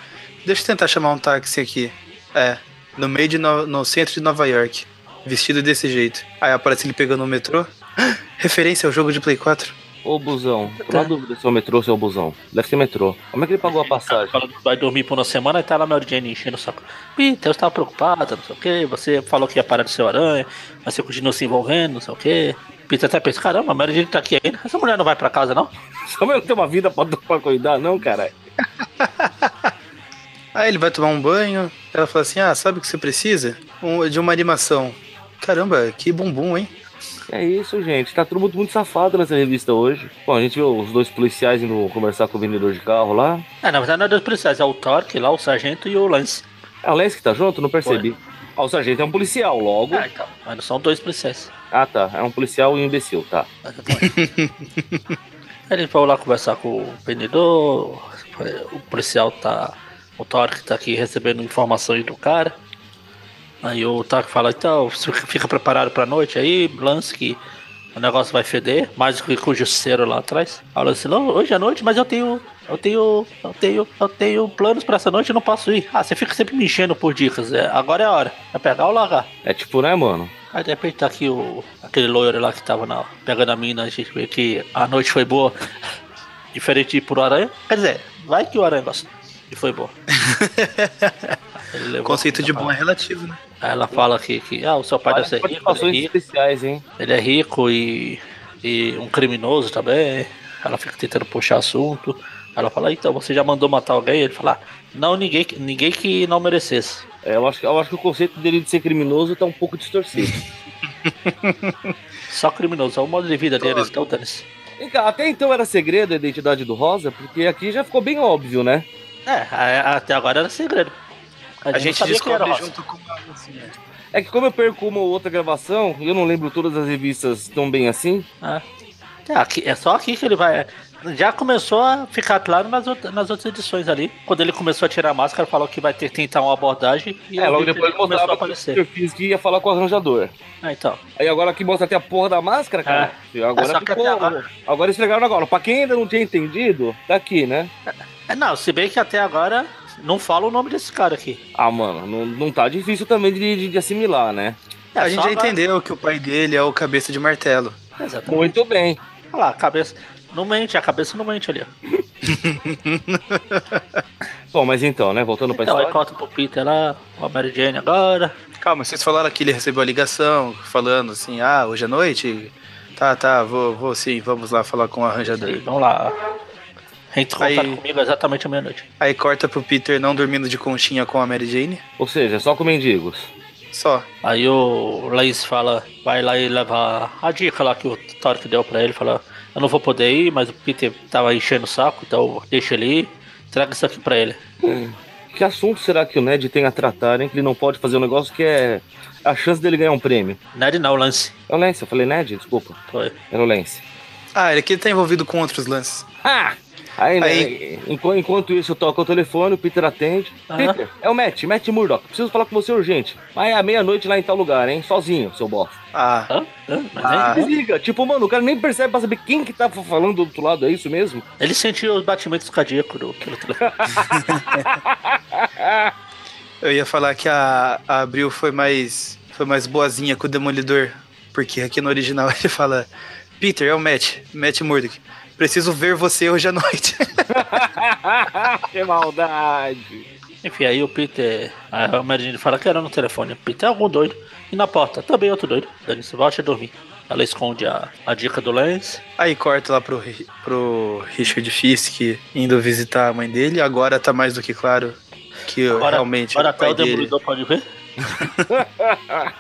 Deixa eu tentar chamar um táxi aqui. É, no meio de no, no centro de Nova York. Vestido desse jeito. Aí aparece ele pegando o metrô. Referência ao jogo de Play 4. Ô, busão, tô na dúvida se é o metrô ou se é o busão. Deve ser metrô. Como é que ele pagou a passagem? Vai dormir por uma semana e tá lá Mary Jane enchendo o saco. Peter, eu estava preocupada, não sei o que. Você falou que ia parar de ser aranha, mas você continua se envolvendo, não sei o que. Peter até pensa, caramba, a Mary Jane tá aqui ainda. Essa mulher não vai pra casa, não? Essa mulher não tem uma vida pra, pra cuidar, não, cara. Aí ele vai tomar um banho. Ela fala assim: Ah, sabe o que você precisa? Um, de uma animação. Caramba, que bumbum, hein? É isso, gente. Tá todo mundo muito safado nessa revista hoje. Bom, a gente viu os dois policiais indo conversar com o vendedor de carro lá. É, na verdade não é dois policiais, é o Torque lá, o sargento e o Lance. É o Lance que tá junto? Não percebi. Ah, o sargento é um policial, logo. Ah, então. Mas não são dois policiais. Ah, tá. É um policial e um imbecil, tá. Eles vão lá conversar com o vendedor. O policial tá. O Torque tá aqui recebendo informações do cara. Aí o Taco fala, então, você fica preparado pra noite aí, lance que o negócio vai feder, mais do que com o justiceiro lá atrás. Fala assim, não, hoje à noite, mas eu tenho. Eu tenho. Eu tenho. Eu tenho planos pra essa noite, eu não posso ir. Ah, você fica sempre me enchendo por dicas. É, agora é a hora. É pegar ou largar. É tipo, né, mano? Aí de repente tá aqui o. aquele loiro lá que tava na, pegando a mina, a gente vê que a noite foi boa. Diferente de ir pro aranha. Quer dizer, vai que o aranha gosta. E foi boa. o conceito de bom é relativo, né? Aí ela fala que, que ah, o seu pai deve ser rico. Ele é rico, especiais, hein? ele é rico e, e um criminoso também. Ela fica tentando puxar assunto. Ela fala, então, você já mandou matar alguém? Ele fala, não, ninguém, ninguém que não merecesse. É, eu, acho, que- eu acho que o conceito dele de ser criminoso tá um pouco distorcido. Só criminoso, é o modo de vida deles, então, cá, até então era segredo a identidade do Rosa, porque aqui já ficou bem óbvio, né? É, até agora era segredo. A gente quem era descobre junto com a assim, né? É que como eu perco uma ou outra gravação, eu não lembro todas as revistas tão bem assim, É. É, aqui, é só aqui que ele vai. Já começou a ficar claro nas, outra- nas outras edições ali. Quando ele começou a tirar a máscara, falou que vai ter que tentar uma abordagem. E é, logo que depois ele começou a que aparecer. eu fiz que ia falar com o arranjador. Ah, então. Aí agora aqui mostra até a porra da máscara, cara. E Agora É, só que ficou. agora- Agora estragaram agora. Pra quem ainda não tinha entendido, tá aqui, né? É, não, se bem que até agora não fala o nome desse cara aqui. Ah, mano, não, não tá difícil também de, de- de assimilar, né? É, a gente já entendeu que o pai dele é o cabeça de martelo. Exatamente. Muito bem. Olha lá, a cabeça. Não mente, a cabeça não mente ali. ó. Bom, mas então, né? Voltando pra Então, aí história. corta pro Peter lá, com a Mary Jane agora. Calma, vocês falaram que ele recebeu a ligação falando assim, ah, hoje à noite? Tá, tá, vou, vou sim, vamos lá falar com o arranjador. Aí, vamos lá. Entre em contato Aí- comigo exatamente à meia-noite. Aí corta pro Peter não dormindo de conchinha com a Mary Jane. Ou seja, só com mendigos. Só. Aí o Lance fala, vai lá e leva a dica lá que o Torque deu pra ele, fala, eu não vou poder ir, mas o Peter tava enchendo o saco, então deixa ele ir, traga isso aqui pra ele. Que assunto será que o Ned tem a tratar, hein? Que ele não pode fazer um negócio que é a chance dele ganhar um prêmio. Ned não, Lance. É o Lance, eu falei Ned? Desculpa. Foi. Era o Lance. Ah, ele aqui tá envolvido com outros lances. Ah! Aí, né, Aí- enqu- enquanto isso, eu toco o telefone, o Peter atende. Aham. Peter, é o Matt, Matt Murdock. Preciso falar com você urgente. Mas é à meia-noite lá em tal lugar, hein? Sozinho, seu bosta. Ah, Ah. nem- Desliga. Tipo, mano, o cara nem percebe pra saber quem que tá falando do outro lado, é isso mesmo? Ele sentiu os batimentos cardíacos do eu ia falar que a, a Abril foi mais, foi mais boazinha com o Demolidor. Porque aqui no original ele fala, Peter, é o Matt, Matt Murdock. Preciso ver você hoje à noite. que maldade. Enfim, aí o Peter, a Mary Jane fala que era no telefone. O Peter é algum doido. E na porta, também outro doido. Dane-se, volte a dormir. Ela esconde a, a dica do Lance. Aí corta lá pro, pro Richard Fisk indo visitar a mãe dele. Agora tá mais do que claro que Agora, realmente agora o até o dele, Demolidor pode ver.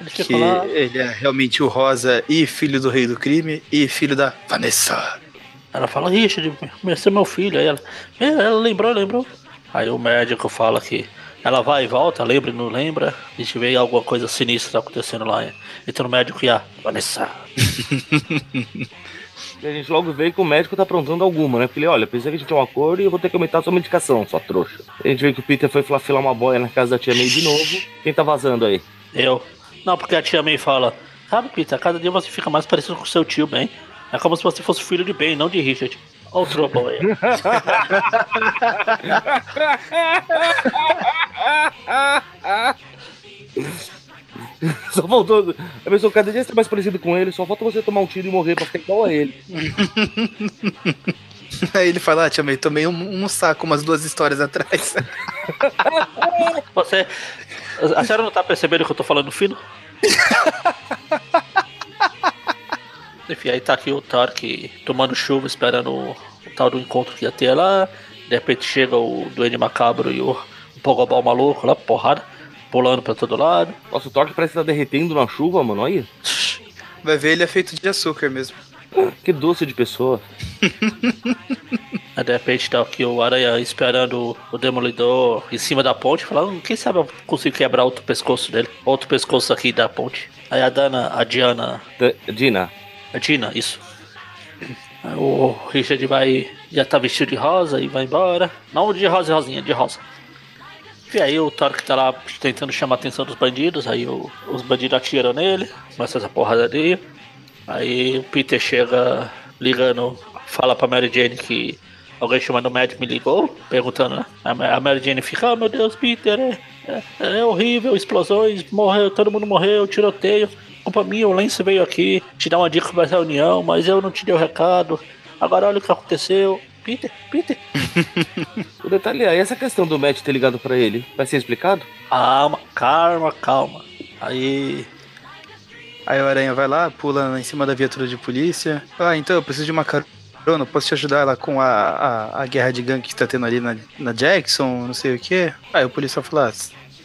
Ele que lá. ele é realmente o Rosa e filho do rei do crime e filho da Vanessa. Ela fala, Richard, esse é meu filho. Aí ela, "É, ela lembrou, lembrou. Aí o médico fala que ela vai e volta, lembra e não lembra. A gente vê alguma coisa sinistra acontecendo lá. Entra no médico e a Vanessa. E a gente logo vê que o médico tá aprontando alguma, né? Porque ele, olha, pensei que a gente tinha um acordo e eu vou ter que aumentar a sua medicação, sua trouxa. A gente vê que o Peter foi filar uma boia na casa da tia May de novo. Quem tá vazando aí? Eu. Não, porque a tia May fala, sabe, Peter, cada dia você fica mais parecido com seu tio Ben. É como se você fosse filho de Ben, não de Richard. Olha o trouble aí. Só faltou. A pessoa, cada dia você tá mais parecido com ele, só falta você tomar um tiro e morrer pra ficar igual a ele. Aí ele fala, ah, tia tomei um, um saco umas duas histórias atrás. Você. A senhora não tá percebendo que eu tô falando fino? Enfim, aí tá aqui o Tark tomando chuva, esperando o, o tal do encontro que ia ter lá. De repente chega o Duende Macabro e o, o Pogobol maluco lá, porrada, pulando pra todo lado. Nossa, o Torque parece que tá derretendo na chuva, mano. Olha. Vai ver, ele é feito de açúcar mesmo. Que doce de pessoa. Aí de repente tá aqui o Aranha esperando o Demolidor em cima da ponte, falando, quem sabe eu consigo quebrar outro pescoço dele. Outro pescoço aqui da ponte. Aí a Dana, a Diana, Da- Dina, a Dina, isso. Aí o Richard vai. Já tá vestido de rosa e vai embora. Não de rosa e rosinha, de rosa. E aí o Torque tá lá tentando chamar a atenção dos bandidos, aí o- os bandidos atiram nele, começa essa porradaria. Aí o Peter chega ligando, fala pra Mary Jane que alguém chamando o Mad me ligou, perguntando, né? A Ma- a Mary Jane fica, oh meu Deus, Peter, é, é, é horrível, explosões, morreu, todo mundo morreu, tiroteio, culpa minha, o Lance veio aqui te dar uma dica pra reunião, mas eu não te dei o recado. Agora olha o que aconteceu. Peter, Peter. o detalhe é, e essa questão do Matt ter ligado pra ele, vai ser explicado? Calma, calma, calma. Aí Aí o Aranha vai lá, pula em cima da viatura de polícia. Ah, então eu preciso de uma carona, posso te ajudar lá com a, a, a guerra de gangue que tá tendo ali na, na Jackson, não sei o que. Aí o policial fala, ah,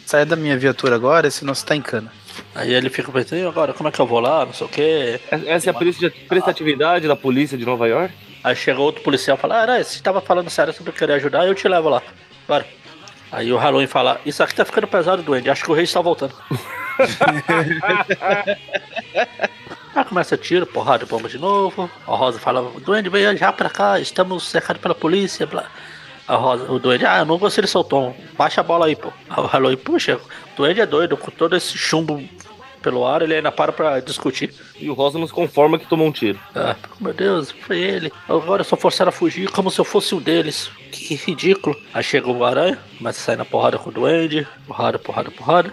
sai da minha viatura agora, senão você tá em cana. Aí ele fica pensando, agora como é que eu vou lá, não sei o quê. Essa é a prestatividade da polícia de Nova York? Aí chega outro policial e fala, Aranha, você tava falando sério sobre querer ajudar, eu te levo lá. Bora. Aí o Halloween fala, isso aqui tá ficando pesado, doente, acho que o rei está voltando. Aí começa tiro, porrada, bomba de novo. A Rosa fala, Duende, vem já pra cá, estamos cercados pela polícia. Blá. A Rosa, o Duende, ah, eu não gostei desse tom, baixa a bola aí, pô. Aí o Halloween, puxa, o Duende é doido, com todo esse chumbo pelo ar, ele ainda para pra discutir. E o Rosa não se conforma que tomou um tiro. Ah, meu Deus, foi ele. Agora só forçaram a fugir como se eu fosse um deles. Que ridículo. Aí chega o Aranha, começa a sair na porrada com o Duende. Porrada, porrada, porrada.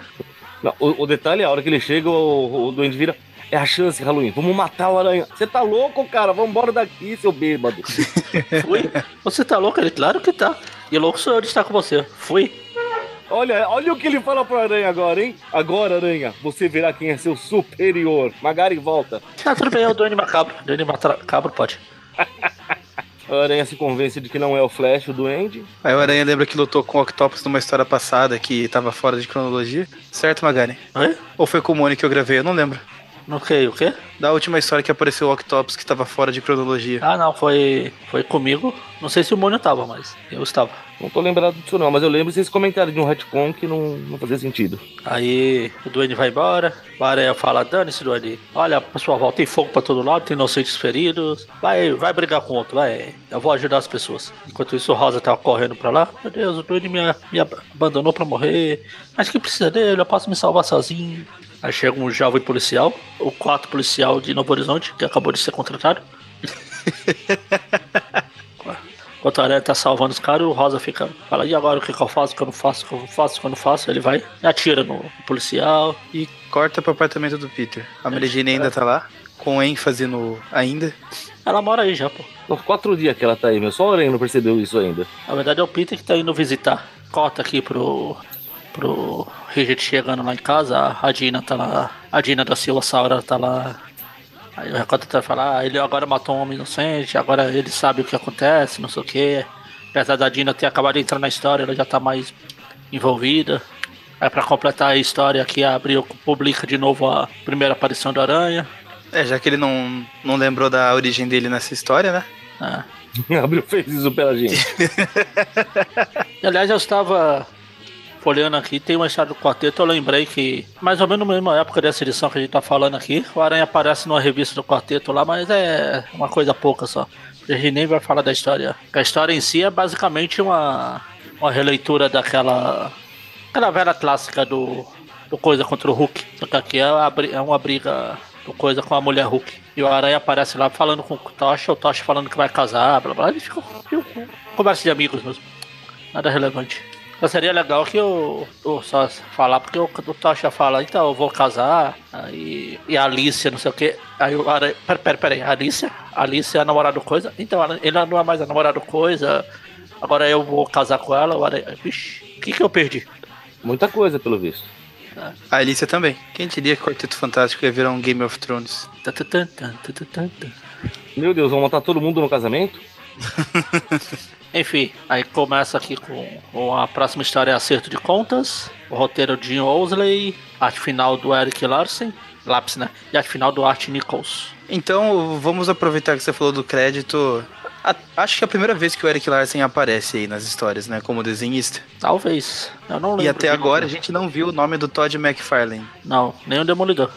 Não, o, o, detalhe é a hora que ele chega, o, o Duende vira. É a chance, Halloween. Vamos matar o aranha. Você tá louco, cara? Vamos embora daqui, seu bêbado. Fui. Você tá louco? Ele, claro que tá. E louco sou eu de estar com você. Fui. Olha, olha o que ele fala pro Aranha agora, hein? Agora, Aranha, você verá quem é seu superior. Magari, volta. Ah, tudo bem, é o Duende Macabro. Duende Macabro pode. O Aranha se convence de que não é o Flash, o Duende. Aí o Aranha lembra que lutou com o Octopus numa história passada que tava fora de cronologia. Certo, Magari? Oi? Ou foi com o Mônio que eu gravei? Eu não lembro. No que? O quê? Da última história que apareceu o Octopus que tava fora de cronologia. Ah, não, foi, foi comigo. Não sei se o Mônio tava, mas eu estava. Não tô lembrado disso não, mas eu lembro vocês comentaram de um retcon que não, não fazia sentido. Aí o Duende vai embora, o Aranha fala, dane-se, Duende. Olha, pessoal, volta, tem fogo pra todo lado, tem inocentes feridos. Vai, vai brigar com outro, vai. Eu vou ajudar as pessoas. Enquanto isso, o Rosa tava correndo pra lá. Meu Deus, o Duende me, me abandonou pra morrer. Mas que precisa dele? Eu posso me salvar sozinho. Aí chega um jovem policial, o quarto policial de Novo Horizonte, que acabou de ser contratado. Enquanto a Aranha tá salvando os caras, o Rosa fica. Fala, e agora o que, que eu faço? O que eu não faço? O que eu não faço? O que eu não faço? Ele vai e atira no policial. E corta pro apartamento do Peter. A Mary Jane ainda tá lá, com ênfase no ainda. Ela mora aí já, pô. Quatro dias que ela tá aí, meu. Só o Aranha não percebeu isso ainda. Na verdade é o Peter que tá indo visitar. Corta aqui pro pro Rigid chegando lá em casa, a Dina tá lá, a Dina da Silva Saura tá lá. Aí o Recorda tá falando, ah, ele agora matou um homem inocente, agora ele sabe o que acontece, não sei o que. Apesar da Dina ter acabado de entrar na história, ela já tá mais envolvida. Aí pra completar a história aqui, abriu, publica de novo a primeira aparição do Aranha. É, já que ele não, não lembrou da origem dele nessa história, né? É. Abriu fez isso pela gente. aliás, eu estava folheando aqui, tem uma história do quarteto, eu lembrei que, mais ou menos na mesma época dessa edição que a gente tá falando aqui, o Aranha aparece numa revista do quarteto lá, mas é uma coisa pouca só. A gente nem vai falar da história. A história em si é basicamente uma, uma releitura daquela. aquela velha clássica do, do Coisa contra o Hulk. Só que aqui é, é uma briga do Coisa com a mulher Hulk. E o Aranha aparece lá falando com o Tocha, o Tocha falando que vai casar, blá blá. Eles ficam. Conversa de amigos mesmo. Nada relevante. Mas seria legal que eu, eu só falar, porque o, o Tocha fala, então eu vou casar, aí, e a Alicia, não sei o que. Aí o Aranha, pera, pera, pera aí, a Alicia? A Alicia é a namorada coisa? Então ele não é mais a namorada coisa, agora eu vou casar com ela, o Aranha, vixe, o que que eu perdi? Muita coisa, pelo visto. A Alicia também. Quem diria que o Quarteto Fantástico ia virar um Game of Thrones? Meu Deus, vão matar todo mundo no casamento? Enfim, aí começa aqui com, a próxima história é Acerto de Contas, o roteiro de Jim Owsley, arte final do Eric Larsen, Lápis, né? E arte final do Art Nichols. Então, vamos aproveitar que você falou do crédito. A, acho que é a primeira vez que o Eric Larsen aparece aí nas histórias, né? Como desenhista. Talvez. Eu não lembro. E até agora a gente não viu o nome do Todd McFarlane. Não, nem o Demolidor.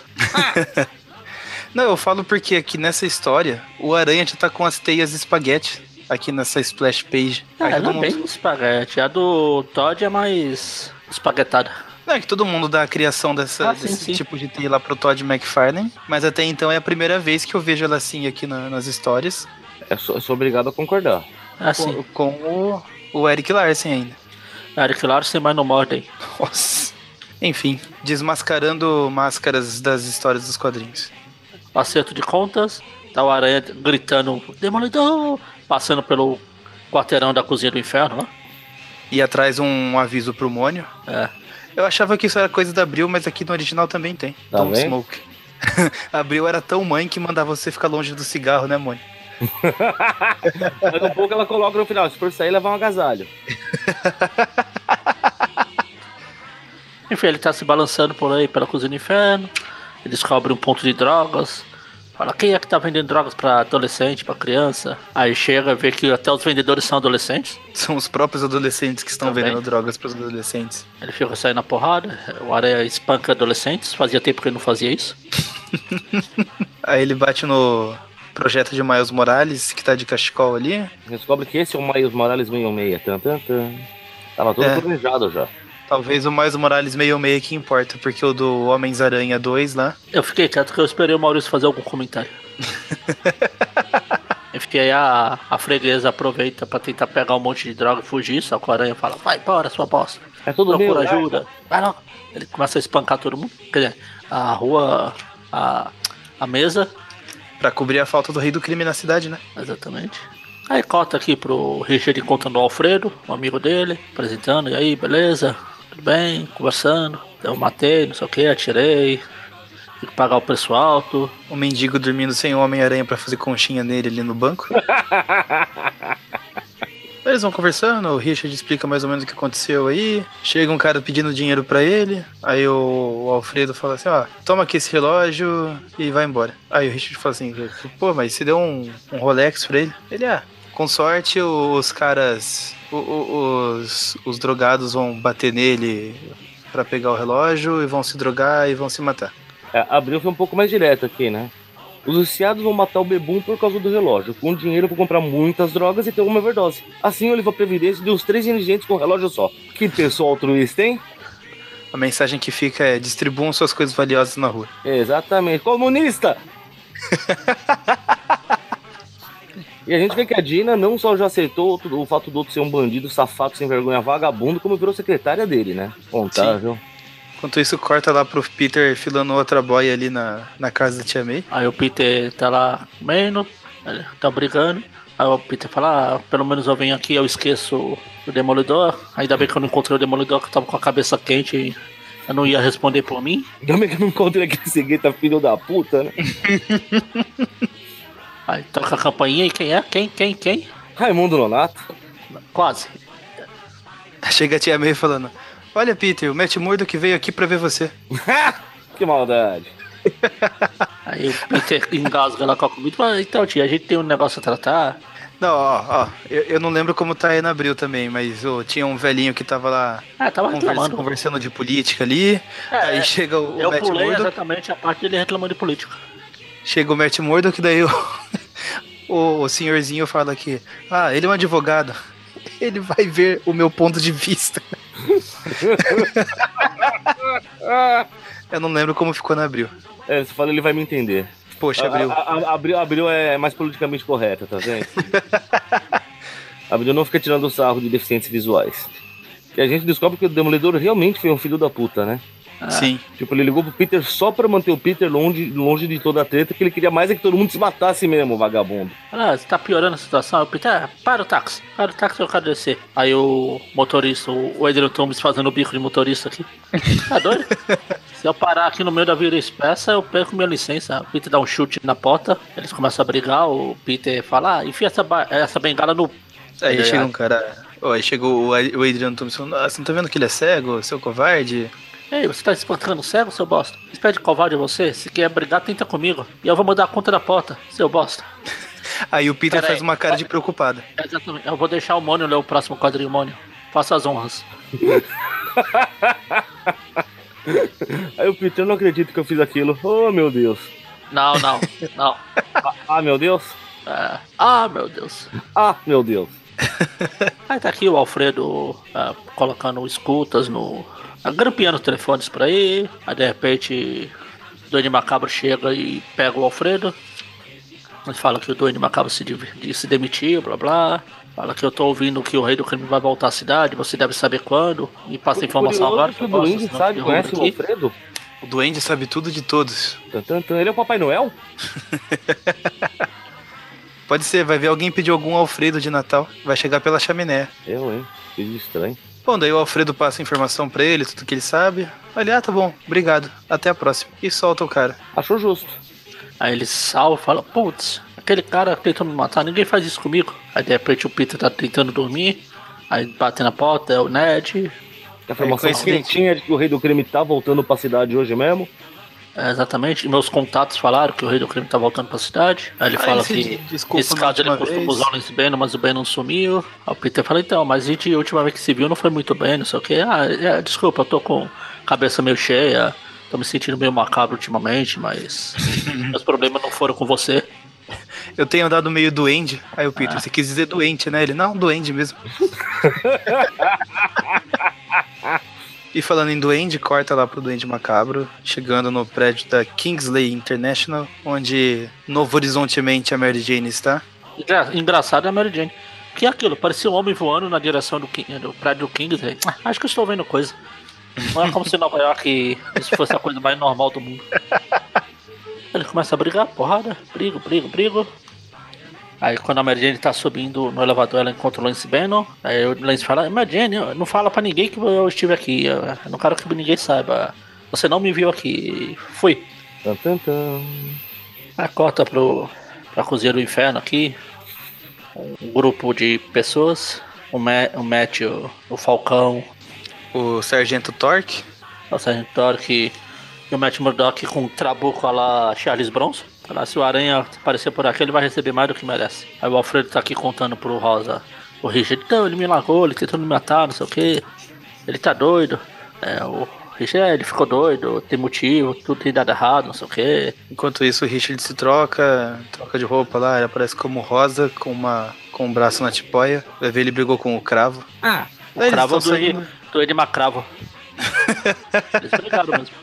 não, eu falo porque aqui nessa história o Aranha já tá com as teias de espaguete aqui nessa splash page. É, não é bem espaguete. A do Todd é mais espaguetada. Não, é que todo mundo dá a criação dessa, ah, sim, desse sim. tipo de teia lá pro Todd McFarlane, mas até então é a primeira vez que eu vejo ela assim aqui na, nas histórias. Eu sou, eu sou, obrigado a concordar. Assim. Com, com o, o, Eric Larsen ainda. Eric Larsen, mas não morde Nossa. Enfim, desmascarando máscaras das histórias dos quadrinhos. Acerto de contas, tá o Aranha gritando, Demolidor! Passando pelo quarteirão da cozinha do inferno, né? E atrás um aviso pro Mônio. É. Eu achava que isso era coisa da Abril, mas aqui no original também tem. Tá Tom Smoke. Abril era tão mãe que mandava você ficar longe do cigarro, né, Mônica? Daqui um pouco ela coloca no final, se for sair, levar um agasalho. Enfim, ele tá se balançando por aí pela cozinha do inferno. Ele descobre um ponto de drogas. Fala, quem é que tá vendendo drogas pra adolescente, pra criança? Aí chega e vê que até os vendedores são adolescentes. São os próprios adolescentes que estão Também. vendendo drogas para os adolescentes. Ele fica saindo na porrada. O Aranha espanca adolescentes. Fazia tempo que ele não fazia isso. Aí ele bate no projeto de Miles Morales, que tá de cachecol ali. Descobre que esse é o Miles Morales 616. Tan, tan, tan. Tava tudo É. planejado já. Talvez o Miles Morales meio meio que importa, porque o do Homens-Aranha 2 lá. Eu fiquei quieto que eu esperei o Maurício fazer algum comentário. Eu fiquei aí a, a freguesa aproveita pra tentar pegar um monte de droga e fugir, só que o aranha fala, vai embora, sua bosta. É tudo meu. Procura vai. ajuda. Vai logo. Ele começa a espancar todo mundo. Quer dizer, a rua, a, a mesa, Pra cobrir a falta do rei do crime na cidade, né? exatamente. Aí corta aqui pro Richard contando o Alfredo, um amigo dele, apresentando, e aí, beleza? Tudo bem? Conversando. Eu matei, não sei o que, atirei. Tem que pagar o preço alto. O mendigo dormindo sem o Homem-Aranha pra fazer conchinha nele ali no banco. Eles vão conversando, o Richard explica mais ou menos o que aconteceu aí. Chega um cara pedindo dinheiro pra ele. Aí o, o Alfredo fala assim: Ó, toma aqui esse relógio e vai embora. Aí o Richard fala assim: Pô, mas você deu um, um Rolex pra ele? Ele, ah, com sorte os caras, o- o- os, os drogados vão bater nele pra pegar o relógio e vão se drogar e vão se matar. É, Abril foi um pouco mais direto aqui, né? Os viciados vão matar o bebum por causa do relógio. Com dinheiro vou comprar muitas drogas e ter uma overdose. Assim, Oliva Previdência deu os três indigentes com um relógio só. Que pessoa altruísta, hein? A mensagem que fica é: distribuam suas coisas valiosas na rua. Exatamente. Comunista! e a gente vê que a Dina não só já aceitou o o fato do outro ser um bandido safado, sem vergonha, vagabundo, como virou secretária dele, né? Contável. Enquanto isso, corta lá pro Peter filando outra boia ali na, na casa da Tia May. Aí o Peter tá lá comendo, tá brigando. Aí o Peter fala, ah, pelo menos eu venho aqui, eu esqueço o Demolidor. Ainda bem que eu não encontrei o Demolidor, que eu tava com a cabeça quente e eu não ia responder por mim. Ainda bem que eu não encontrei aquele seguinte filho da puta, né? Aí toca a campainha e quem é? Quem, quem, quem? Raimundo Nonato. Quase. Chega a Tia May falando: Olha, Peter, o Matt Murdock veio aqui pra ver você. que maldade. Aí o Peter engasga lá com a comida e fala, então tia, a gente tem um negócio a tratar. Não, ó, ó, eu, eu não lembro como tá aí na Abril também, mas ô, tinha um velhinho que tava lá Ah, tava conversa- reclamando. conversando de política ali. É, aí chega o, o Eu Matt pulei exatamente a parte dele reclamando de política. Chega o Matt Murdock, daí o, o, o senhorzinho fala que, ah, ele é um advogado. Ele vai ver o meu ponto de vista. Eu não lembro como ficou na Abril. É, você fala, ele vai me entender. Poxa, Abril. A- a- a- abril, abril é mais politicamente correta, tá vendo? abril não fica tirando sarro de deficientes visuais. E a gente descobre que o Demolidor realmente foi um filho da puta, né? Sim. Tipo, ele ligou pro Peter só pra manter o Peter longe, longe de toda a treta, que ele queria mais é que todo mundo se matasse mesmo, vagabundo. Ah, você tá piorando a situação. Eu Peter, ah, para o táxi. Para o táxi, eu quero descer. Aí o motorista, o o Adrian Thomas fazendo o bico de motorista aqui. Tá doido? Se eu parar aqui no meio da Vila Expressa, eu perco minha licença. O Peter dá um chute na porta, eles começam a brigar. O Peter fala: ah, enfia essa, essa bengala no. Aí Ele- chega um cara. Ó, aí chegou o o Adriano Thompson. Nossa, não tá vendo que ele é cego, seu covarde? Ei, você tá espantando cego, seu bosta? Espera de covarde você. Se quer brigar, tenta comigo. E eu vou mudar a conta da porta, seu bosta. Aí o Peter Pera faz aí. uma cara de preocupado. Exatamente. Eu vou deixar o Mônio ler o próximo quadrinho, Mônio. Faça as honras. Aí o Peter, eu não acredito que eu fiz aquilo. Oh, meu Deus. Não, não, não. Ah, ah, meu Deus. É, Ah, meu Deus. Ah, meu Deus. Aí tá aqui o Alfredo ah, colocando escutas no. ah, grampeando os telefones por aí. Aí de repente o Duende Macabro chega e pega o Alfredo. Ele fala que o Duende Macabro se, de- se demitiu, blá blá. Fala que eu tô ouvindo que o Rei do Crime vai voltar à cidade, você deve saber quando. Me passa a informação agora. que o eu posso, Duende sabe, conhece o aqui. Alfredo? O Duende sabe tudo de todos. Ele é o Papai Noel? Pode ser, vai ver alguém pedir algum Alfredo de Natal. Vai chegar pela chaminé. Eu, hein? Que estranho. Bom, daí o Alfredo passa a informação pra ele, tudo que ele sabe. Ele, ah, tá bom, obrigado, até a próxima. E solta o cara. Achou justo. Aí ele salva e fala, putz, aquele cara tentou me matar, ninguém faz isso comigo. Aí de repente o Peter tá tentando dormir, aí bate na porta, é o Ned. A informação quentinha de que o rei do crime tá voltando pra cidade hoje mesmo. É, exatamente, e meus contatos falaram que o rei do crime tá voltando pra cidade. Aí ele Ah, fala que de- desculpa esse caso ele costuma usar o Lance Bannon, mas o Bannon sumiu. Aí o Peter fala, então, mas a gente, a última vez que se viu não foi muito bem, não sei o que. Ah, é, desculpa, eu tô com a cabeça meio cheia, tô me sentindo meio macabro ultimamente, mas meus problemas não foram com você. Eu tenho andado meio doente. Aí o Peter, você quis dizer doente, né? Ele, não, doente mesmo. e falando em duende, corta lá pro Duende Macabro, chegando no prédio da Kingsley International, onde novo horizontemente a Mary Jane está. Engra- Engraçado é a Mary Jane. Que é aquilo? Parecia um homem voando na direção do, do prédio do Kings. Ah, acho que estou vendo coisa. Não é como se Nova York isso fosse a coisa mais normal do mundo. Ele começa a brigar, porrada, brigo, brigo, brigo. Aí quando a Mary Jane tá subindo no elevador, ela encontra o Lance Bannon. Aí o Lance fala, Mary Jane, não fala pra ninguém que eu estive aqui. Eu não quero que ninguém saiba. Você não me viu aqui. Fui. Aí corta pro, pra cozinha do inferno aqui. Um grupo de pessoas. O, Ma o Matt, o, o Falcão, O Sargento Torque. o Sargento Torque e o Matt Murdock com um trabuco lá Charles Bronson. Se o Aranha aparecer por aqui, ele vai receber mais do que merece. Aí o Alfredo tá aqui contando pro Rosa. O Richard, então, ele me largou, ele tentou me matar, não sei o que. Ele tá doido. É, o Richard, é, ele ficou doido, tem motivo, tudo tem dado errado, não sei o que. Enquanto isso, o Richard se troca, troca de roupa lá, ele aparece como rosa, com, uma, com um braço na tipóia. Vai ver, ele brigou com o cravo. Ah, O cravo do saindo. do Ed Macravo. Eles brigaram mesmo.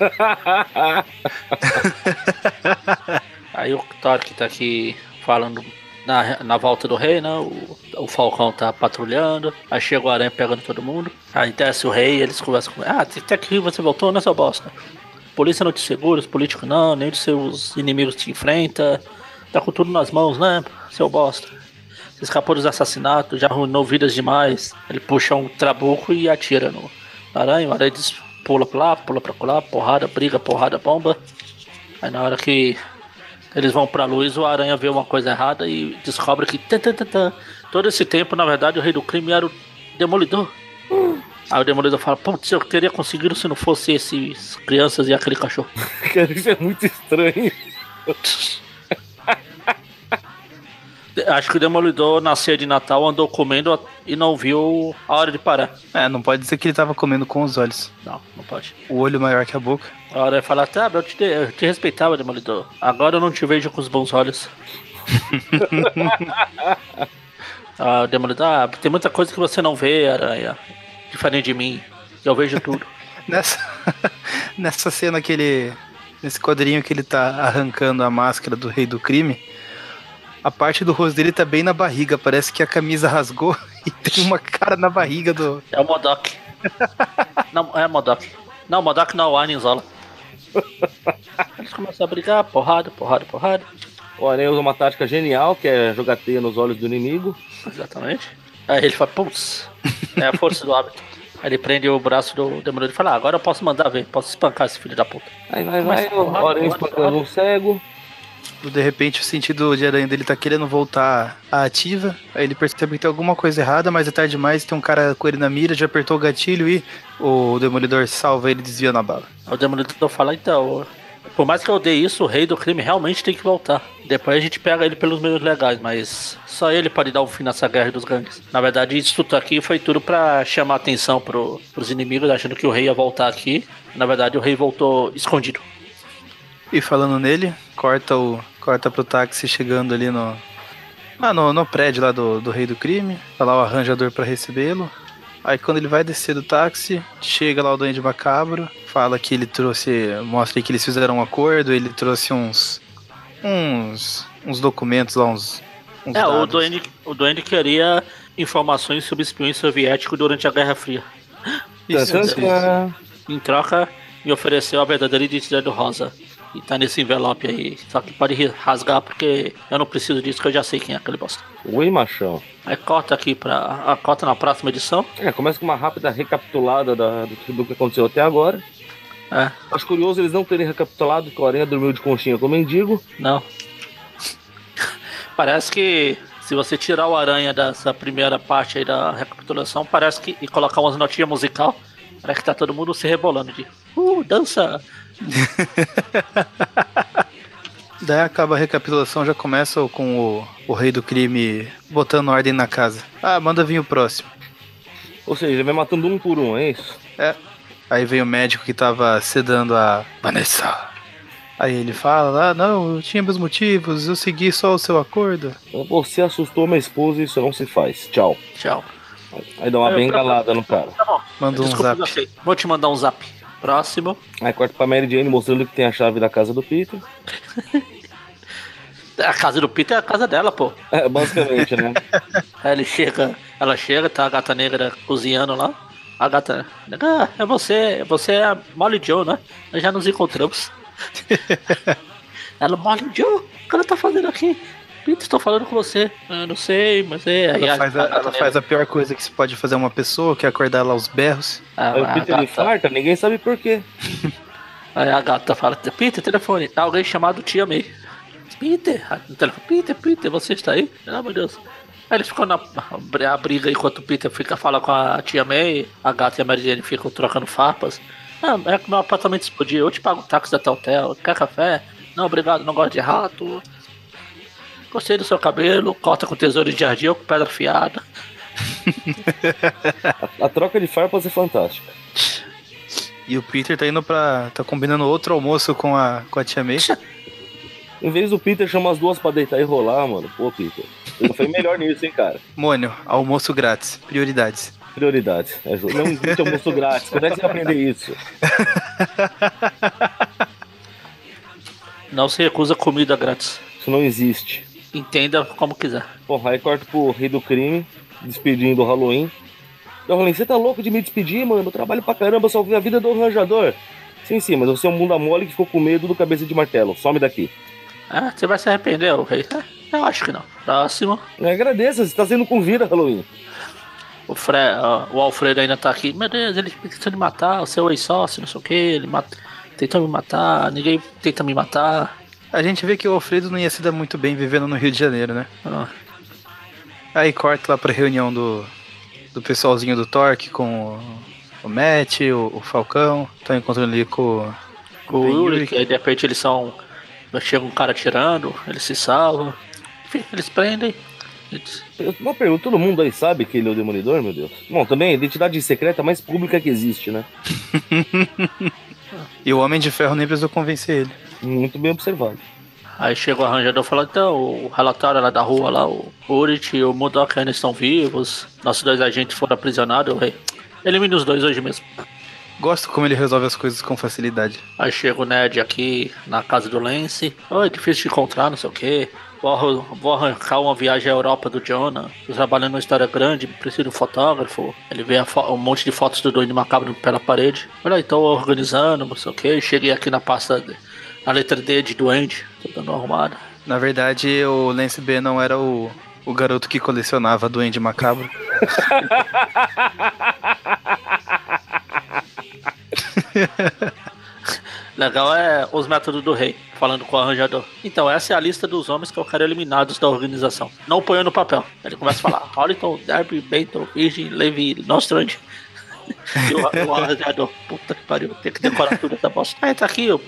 Aí o Torque tá aqui falando na, na volta do rei, né? O, o Falcão tá patrulhando. Aí chega o Aranha pegando todo mundo. Aí desce o rei eles conversam com. Ah, até que você voltou, né, seu bosta? Polícia não te segura, os políticos não, nem os seus inimigos te enfrenta. Tá com tudo nas mãos, né, seu bosta? Você escapou dos assassinatos, já arruinou vidas demais. Ele puxa um trabuco e atira no aranha. O aranha diz, pula pra lá, pula pra lá, porrada, briga, porrada, bomba. Aí na hora que eles vão pra luz, o aranha vê uma coisa errada e descobre que tan, tan, tan, todo esse tempo, na verdade, o rei do crime era o demolidor. Aí o demolidor fala, putz, eu teria conseguido se não fosse esses crianças e aquele cachorro. cara, isso é muito estranho. Acho que o demolidor na ceia de Natal andou comendo e não viu a hora de parar. É, não pode dizer que ele tava comendo com os olhos. Não, não pode. O olho maior que a boca. A hora de falar, tá, eu te, eu te respeitava, Demolidor. Agora eu não te vejo com os bons olhos. ah, o Demolidor, ah, tem muita coisa que você não vê, Aranha. Diferente de mim. Eu vejo tudo. Nessa, nessa cena que ele. Nesse quadrinho que ele tá arrancando a máscara do rei do crime, a parte do rosto dele tá bem na barriga. Parece que a camisa rasgou e tem uma cara na barriga do. É o Modok. não, é o Modok. Não, Modok não, o Aninzola. Eles começam a brigar, porrada, porrada, porrada. O Aranha usa uma tática genial, que é jogar teia nos olhos do inimigo. Exatamente. Aí ele fala, putz, é a força do hábito. Aí ele prende o braço do Demolidor e fala, ah, agora eu posso mandar ver, posso espancar esse filho da puta. Aí vai, Mas vai, o Aranha espancando um cego. De repente o sentido de aranha dele tá querendo voltar à ativa. Aí ele percebe que tem alguma coisa errada, mas é tarde demais, tem um cara com ele na mira, já apertou o gatilho e o demolidor salva ele e desvia na bala. Aí o Demolidor fala, então, por mais que eu dê isso, o rei do crime realmente tem que voltar. Depois a gente pega ele pelos meios legais, mas só ele pode dar um fim nessa guerra dos gangues. Na verdade, isso tudo aqui foi tudo pra chamar atenção pro, pros inimigos, achando que o rei ia voltar aqui. Na verdade, o rei voltou escondido. E falando nele, corta o corta pro táxi chegando ali no ah, no, no prédio lá do, do rei do crime. Tá lá o arranjador pra recebê-lo. Aí quando ele vai descer do táxi, chega lá o Duende Macabro, fala que ele trouxe, mostra aí que eles fizeram um acordo, ele trouxe uns uns uns documentos lá, uns, uns É, o dados. Duende, o Duende queria informações sobre espiões soviéticos durante a Guerra Fria. Isso, isso. Em troca, me ofereceu a verdadeira identidade do Rosa. E tá nesse envelope aí. Só que pode rasgar porque eu não preciso disso, que eu já sei quem é aquele bosta. Oi, machão. Aí corta aqui pra. A corta na próxima edição. É, começa com uma rápida recapitulada da, do, do que aconteceu até agora. É, Acho curioso eles não terem recapitulado que o Aranha dormiu de conchinha com o mendigo. não. parece que se você tirar o aranha dessa primeira parte aí da recapitulação, parece que. e colocar umas notinhas musical, parece que tá todo mundo se rebolando de. Uh, dança! Daí acaba a recapitulação, já começa com o, o rei do crime botando ordem na casa. Ah, manda vir o próximo. Ou seja, ele vai matando um por um, é isso? É. Aí vem o médico que tava sedando a Vanessa. Aí ele fala, ah, não, eu tinha meus motivos, eu segui só o seu acordo. Você assustou minha esposa e isso não se faz. Tchau. Tchau. Aí dá uma É, bengalada no cara. Tá bom. Manda um Desculpa, zap. Vou te mandar um zap. Próximo. Aí corta pra Mary Jane mostrando que tem a chave da casa do Peter. A casa do Peter é a casa dela, pô. É, basicamente, né? Aí ele chega, ela chega, tá a gata negra cozinhando lá. A gata negra, ah, é você, você é a Molly Joe, né? Nós já nos encontramos. ela, Molly Joe, o que ela tá fazendo aqui? Peter, estou falando com você. Eu não sei, mas é. Aí Ela faz a, gata ela faz a pior coisa que se pode fazer uma pessoa, que é acordar lá aos berros. a- Aí o a Peter gata- infarta, ninguém sabe por quê. Aí a gata fala, Peter, telefone. Tá alguém chamado Tia May. Peter, telefone, Peter, Peter, você está aí? Ah, meu Deus. Aí eles ficam na a briga enquanto o Peter fica fala com a Tia May, a gata e a Mary Jane ficam trocando farpas. Ah, é que meu apartamento explodiu, eu te pago o táxi até o hotel, quer café? Não, obrigado, não gosto de rato. Gostei do seu cabelo, corta com tesouro de jardim ou com pedra fiada. A, a troca de farpas é fantástica. E o Peter tá indo pra. tá combinando outro almoço com a, com a tia May. Em vez do Peter chamar as duas pra deitar e rolar, mano. Pô, Peter. Ele foi melhor nisso, hein, cara. Mônio, almoço grátis. Prioridades. Prioridades. É Não existe almoço grátis. Quando é que você vai aprender isso? Não se recusa comida grátis. Isso não existe. Entenda como quiser. Bom, aí corta pro rei do crime, despedindo o Halloween. Halloween, você tá louco de me despedir, mano? Eu trabalho pra caramba, eu salvei a vida do arranjador. Sim, sim, mas você é um bunda mole que ficou com medo do cabeça de martelo. Some daqui. Ah, você vai se arrepender, o rei. É, eu acho que não. Próximo. Agradeça, você tá sendo com vida, Halloween. O, Fre o Alfredo ainda tá aqui. Meu Deus, ele tentou me matar, o seu ex-sócio, não sei o que. Ele mat... tentou me matar, ninguém tenta me matar. A gente vê que o Alfredo não ia se dar muito bem vivendo no Rio de Janeiro, né? Ah, Aí corta lá pra reunião do, do pessoalzinho do Torque com o, o Matt, o, o Falcão. Estão encontrando ali com o Ben Ulrich, aí de repente eles são. Chega um cara tirando, eles se salvam. Enfim, eles prendem. Eles- Uma pergunta, todo mundo aí sabe que ele é o Demolidor, meu Deus? Bom, também a identidade secreta mais pública que existe, né? E o Homem de Ferro nem precisou convencer ele. Muito bem observado. Aí chega o arranjador falando, então, o relatório lá da rua lá, o Ulrich e o Murdoch ainda estão vivos. Nossos dois agentes foram aprisionados, o rei. Elimine os dois hoje mesmo. Gosto como ele resolve as coisas com facilidade. Aí chega o Ned aqui na casa do Lance. Oi, difícil de encontrar, não sei o que. Vou, vou arrancar uma viagem à Europa do Jonah. Tô trabalhando numa história grande, preciso de um fotógrafo. Ele vê um monte de fotos do Doido Macabro pela parede. Olha aí, tô organizando, não sei o que. Cheguei aqui na pasta, na letra D de Duende. Tô dando uma arrumada. Na verdade, o Lance B não era o, o garoto que colecionava Duende Macabro. Legal é os métodos do rei, falando com o arranjador. Então, essa é a lista dos homens que eu quero eliminados da organização. Não ponha no papel. Ele começa a falar: Holliton, Darby, Benton, Virgin, Levi, Nostrand. E o, o arranjador, puta que pariu, tem que decorar tudo essa bosta. Aí tá aqui, o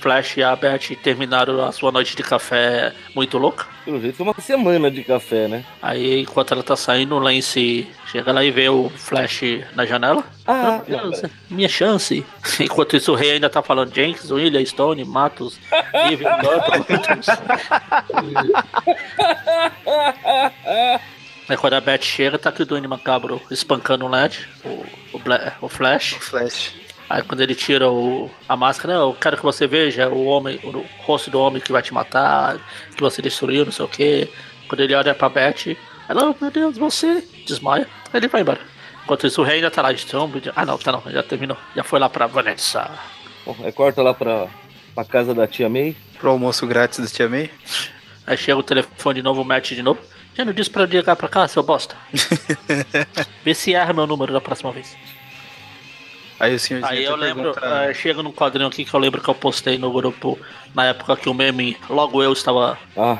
Flash e a Beth terminaram a sua noite de café muito louca. Pelo jeito foi uma semana de café, né? Aí, enquanto ela tá saindo, o Lance chega lá e vê o Flash na janela. Ah, Meu Deus, minha chance. Enquanto isso, o rei ainda tá falando Jenkins, William, Stone, Matos, Niven, Norton. Aí quando a Beth chega, tá aqui o Duende Macabro espancando o LED, o, o, Bla- o Flash. O Flash. Aí quando ele tira o, a máscara, eu quero que você veja o homem, o rosto do homem que vai te matar, que você destruiu, não sei o que. Quando ele olha pra Beth, ela, oh, meu Deus, você desmaia. Aí ele vai embora. Enquanto isso, o rei ainda tá lá de trombo. Ah, não, tá não, já terminou. Já foi lá pra Vanessa. Bom, aí corta lá pra pra casa da tia May. Pro almoço grátis da tia May. Aí chega o telefone de novo, mete de novo. Já não disse pra ligar pra cá, seu bosta. Vê se erra meu número da próxima vez. Aí o senhorzinho Aí eu lembro, pergunta- eh, chega num quadrinho aqui que eu lembro que eu postei no grupo na época que o meme Logo Eu estava Ah,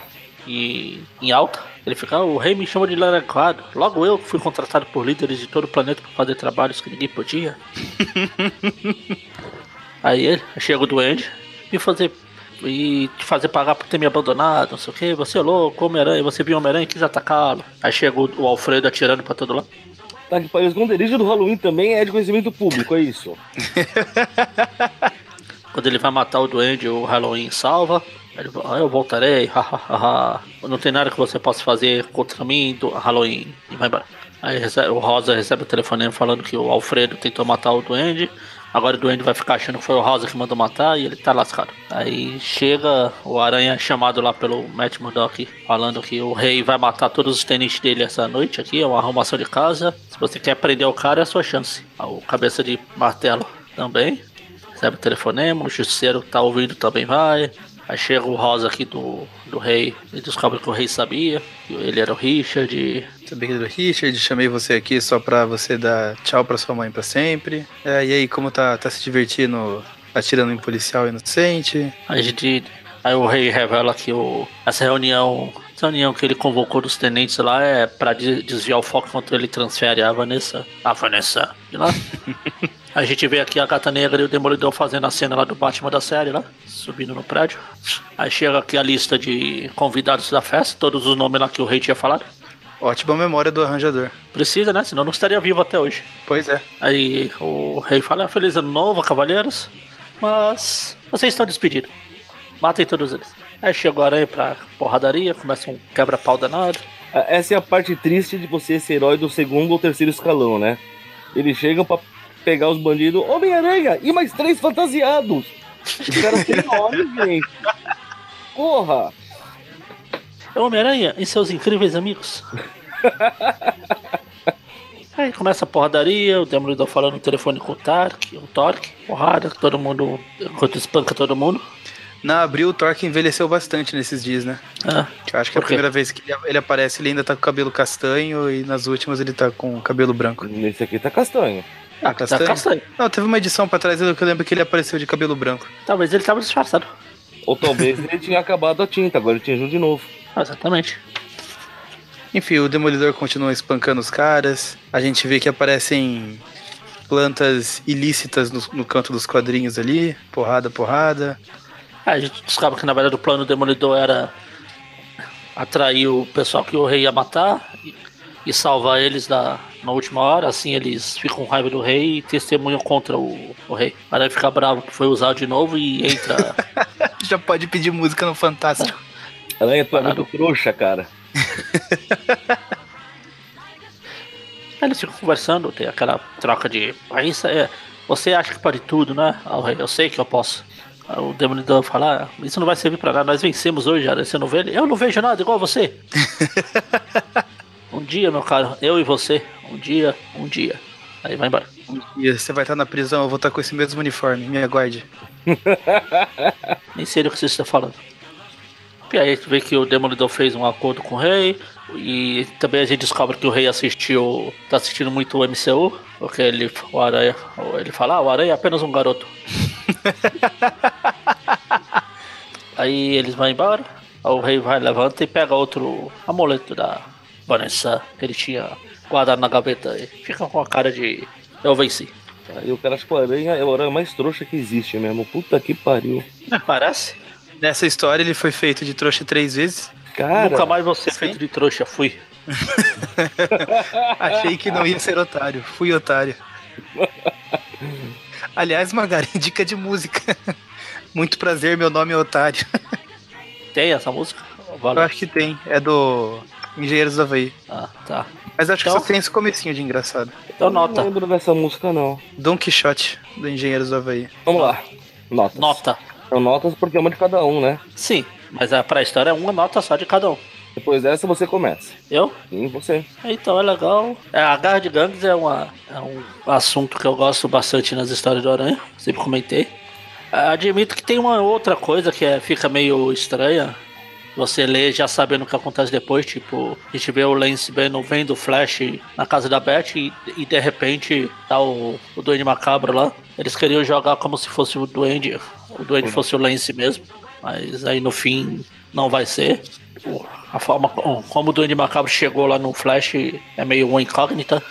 em, em alta. Ele fica, "Ah, o rei me chama de laranjado. Logo eu que fui contratado por líderes de todo o planeta para fazer trabalhos que ninguém podia. Aí ele chega o duende e fazer e te fazer pagar por ter me abandonado, não sei o que. Você é louco, Homem-Aranha, você viu Homem-Aranha e quis atacá-lo. Aí chega o, o Alfredo atirando pra todo lado. Tá que pariu. O esconderijo do Halloween também é de conhecimento público, é isso? Quando ele vai matar o duende, o Halloween salva. Ele "Ah, eu voltarei. Não tem nada que você possa fazer contra mim do Halloween. E vai embora. Aí o Rosa recebe o telefonema falando que o Alfredo tentou matar o duende. Agora o duende vai ficar achando que foi o Rosa que mandou matar e ele tá lascado. Aí chega o Aranha chamado lá pelo Matt Murdock falando que o rei vai matar todos os tenentes dele essa noite aqui, é uma arrumação de casa. Se você quer prender o cara, é a sua chance. Aí O cabeça de martelo também. Recebe o telefonema, o justiceiro tá ouvindo também vai. Aí chega o Rosa aqui do, do rei e descobre que o rei sabia, que ele era o Richard. Sabia que era o Richard, chamei você aqui só pra você dar tchau pra sua mãe pra sempre. É, e aí, como tá, tá se divertindo atirando em policial inocente? A gente, aí o rei revela que o, essa reunião, essa reunião que ele convocou dos tenentes lá é pra de- desviar o foco enquanto ele transfere a Vanessa. A Vanessa, de lá. A gente vê aqui a Gata Negra e o Demolidor fazendo a cena lá do Batman da série lá, subindo no prédio. Aí chega aqui a lista de convidados da festa, todos os nomes lá que o rei tinha falado. Ótima memória do arranjador. Precisa, né? Senão não estaria vivo até hoje. Pois é. Aí o rei fala: Feliz ano novo, cavaleiros. Mas vocês estão despedidos. Matem todos eles. Aí chegou a aranha pra porradaria, começa um quebra-pau danado. Ah, Essa é a parte triste de você ser herói do segundo ou terceiro escalão, né? Eles chegam pra pegar os bandidos, Homem-Aranha e mais três fantasiados. Os caras têm nome, gente. Porra! É Homem-Aranha e seus incríveis amigos. Aí começa a porradaria, o Demolidor falando no telefone com o Tark, o Torque, porrada, todo mundo, enquanto espanca todo mundo. Na abril, o Torque envelheceu bastante nesses dias, né? Ah, Eu acho que a Por quê? primeira vez que ele- ele aparece, ele ainda tá com o cabelo castanho e nas últimas ele tá com o cabelo branco. Nesse aqui tá castanho. Ah, tá castanho. Não, teve uma edição pra trás que eu lembro que ele apareceu de cabelo branco. Talvez ele tava disfarçado. Ou talvez ele tinha acabado a tinta, agora ele tinha junto de novo. Ah, Exatamente. Enfim, o Demolidor continua espancando os caras. A gente vê que aparecem plantas ilícitas no, no canto dos quadrinhos ali. Porrada, porrada. Aí a gente descobre que na verdade o plano do Demolidor era atrair o pessoal que o rei ia matar e, e salvar eles da, na última hora, assim eles ficam com raiva do rei e testemunham contra o, o rei. Aí ele fica bravo que foi usado de novo e entra. Já pode pedir música no Fantástico. Aranha, tu é muito trouxa, cara. Aí eles ficam conversando, tem aquela troca de. Aí é. Você acha que pode tudo, né? Eu sei que eu posso. O Demolidor fala, ah, isso não vai servir pra nada, nós vencemos hoje, já, você não vê ele? Eu não vejo nada igual você. um dia, meu caro, eu e você, um dia, um dia. Aí vai embora. E você vai estar na prisão, eu vou estar com esse mesmo uniforme. Me aguarde. Nem sei do que você está falando. E aí a gente vê que o Demolidor fez um acordo com o rei. E também a gente descobre que o rei assistiu. tá assistindo muito o MCU. Porque ele, o Aranha, ele fala, ah, o Aranha é apenas um garoto. aí eles vão embora. Aí o rei vai, levanta e pega outro amuleto da Vanessa que ele tinha guardado na gaveta e fica com a cara de eu venci. Aí o cara acha que o aranha é o aranha mais trouxa que existe mesmo. Puta que pariu. Parece? Nessa história ele foi feito de trouxa três vezes. Cara, Nunca mais você feito de trouxa, fui. Achei que não ia ser otário. Fui otário. Aliás, Magari, dica de música. Muito prazer, meu nome é Otário. Tem essa música? Eu Valeu. acho que tem. É do Engenheiros do Havaí. Ah, tá. Mas acho que Então? só tem esse comecinho de engraçado. Então não nota. lembro dessa música, não. Don Quixote, do Engenheiros do Havaí. Vamos lá. Notas. Nota. São notas porque é uma de cada um, né? Sim, mas a pré-história é uma nota só de cada um. Depois dessa você começa. Eu? Sim, você. Então é legal. É, a Garra de Gangues é, uma, é um assunto que eu gosto bastante nas histórias do Aranha. Sempre comentei. Admito que tem uma outra coisa que é, fica meio estranha. Você lê já sabendo o que acontece depois, tipo, a gente vê o Lance vendo, vendo o Flash na casa da Beth e, e de repente tá o, o Duende Macabro lá. Eles queriam jogar como se fosse o Duende, o Duende uhum. fosse o Lance mesmo, mas aí no fim não vai ser. A forma como o Duende Macabro chegou lá no Flash é meio uma incógnita.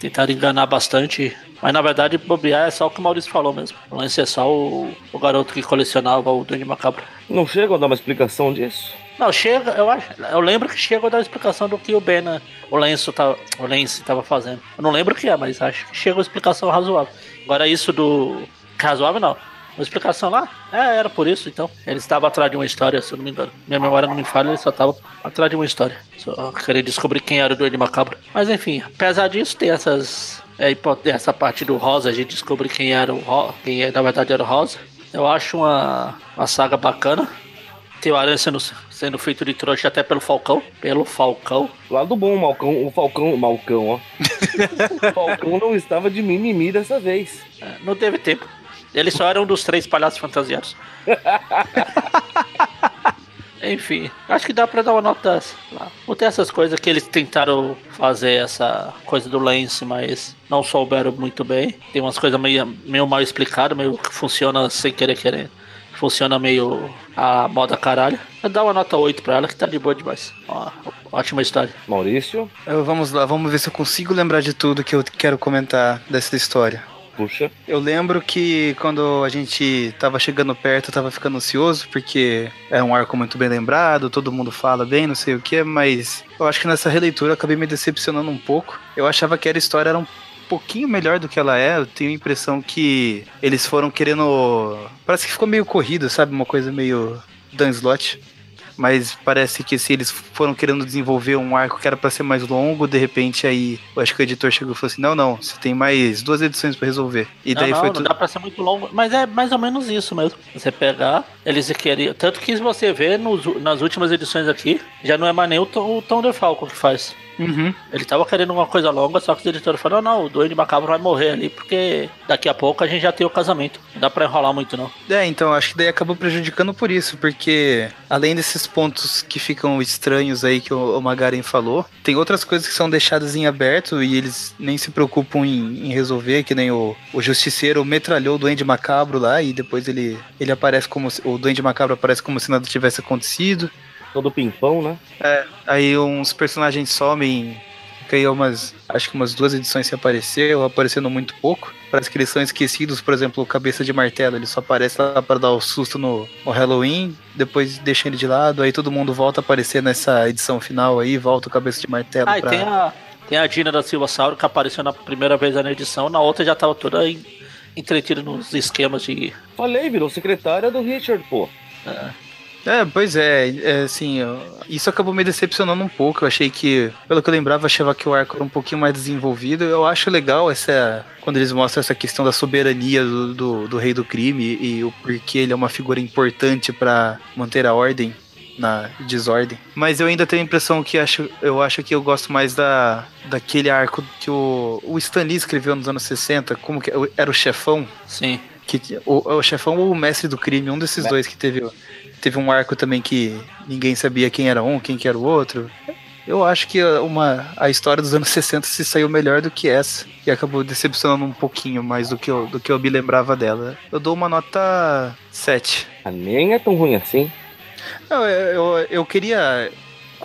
Tentaram enganar bastante. Mas na verdade, bobear é só o que o Maurício falou mesmo. O lance é só o, o garoto que colecionava o Duende Macabro. Não chega a dar uma explicação disso? Não, chega, eu acho. Eu lembro que chega a dar uma explicação do que o Ben, o Lenço tava, o Lance tava fazendo. Eu não lembro o que é, mas acho que chega uma explicação razoável. Agora isso do. Razoável não. Uma explicação lá? É, era por isso, então. Ele estava atrás de uma história, se eu não me engano. Minha memória não me falha, ele só estava atrás de uma história. Só queria descobrir quem era o Duende Macabro. Mas enfim, apesar disso, tem essas. É, essa parte do Rosa, a gente descobre quem era o Rosa, quem é, na verdade era o Rosa. Eu acho uma, uma saga bacana. Tem o Aranha sendo, sendo feito de trouxa até pelo Falcão. Pelo Falcão. Lado bom, Malcão, o Falcão. Malcão, ó. o Falcão não estava de mimimi dessa vez. É, não teve tempo. Ele só era um dos três palhaços fantasiados. Enfim, acho que dá pra dar uma nota. Não tem essas coisas que eles tentaram fazer essa coisa do lance, mas não souberam muito bem. Tem umas coisas meio, meio mal explicadas, meio que funciona sem querer querer. Funciona meio a moda caralho. Dá uma nota 8 pra ela que tá de boa demais. Ó, ótima história. Maurício? Eu, vamos lá, vamos ver se eu consigo lembrar de tudo que eu quero comentar dessa história. Puxa. Eu lembro que quando a gente tava chegando perto, eu tava ficando ansioso, porque é um arco muito bem lembrado, todo mundo fala bem, não sei o que, mas eu acho que nessa releitura eu acabei me decepcionando um pouco. Eu achava que a história era um pouquinho melhor do que ela é. Eu tenho a impressão que eles foram querendo. Parece que ficou meio corrido, sabe? Uma coisa meio Dan mas parece que se eles foram querendo desenvolver um arco que era para ser mais longo, de repente aí, eu acho que o editor chegou e falou assim: "Não, não, você tem mais duas edições para resolver". E daí não, foi não, tudo... não dá para ser muito longo, mas é mais ou menos isso mesmo. Você pegar, eles queriam, tanto que se você vê nos, nas últimas edições aqui, já não é mais nem o Tom, o Tom DeFalco que faz. Uhum. Ele tava querendo uma coisa longa, só que os editores falaram: não, o Duende Macabro vai morrer ali, porque daqui a pouco a gente já tem o casamento. Não dá pra enrolar muito, não. É, então acho que daí acabou prejudicando por isso, porque além desses pontos que ficam estranhos aí que o Magaren falou, tem outras coisas que são deixadas em aberto e eles nem se preocupam em, em resolver, que nem o, o Justiceiro metralhou o Duende Macabro lá e depois ele, ele aparece como. O Duende Macabro aparece como se nada tivesse acontecido todo pimpão, né? É, aí uns personagens somem, aí umas, acho que umas duas edições se apareceu, aparecendo muito pouco. Parece que eles são esquecidos, por exemplo, o Cabeça de Martelo, ele só aparece lá para dar o susto no, no, Halloween, depois deixa ele de lado, aí todo mundo volta a aparecer nessa edição final aí, volta o Cabeça de Martelo ah, pra... tem a, tem a Dina da Silva Sauro que apareceu na primeira vez na edição, na outra já tava toda entretida nos esquemas de... Falei, virou secretária do Richard, pô. É. É, pois é, é assim, isso acabou me decepcionando um pouco. Eu achei que, pelo que eu lembrava, eu achava que o arco era um pouquinho mais desenvolvido. Eu acho legal essa quando eles mostram essa questão da soberania do, do, do rei do crime e, o porquê ele é uma figura importante para manter a ordem na desordem. Mas eu ainda tenho a impressão que acho, eu acho que eu gosto mais da, daquele arco que o, o Stan Lee escreveu nos anos 60, como que era o chefão? Sim. Que, o, o chefão ou o mestre do crime, um desses dois que teve Teve um arco também que ninguém sabia quem era um, quem que era o outro. Eu acho que uma, a história dos anos 60 se saiu melhor do que essa. E acabou decepcionando um pouquinho mais do que eu, do que eu me lembrava dela. Eu dou uma nota 7. A nem é tão ruim assim. Não, eu, eu, eu queria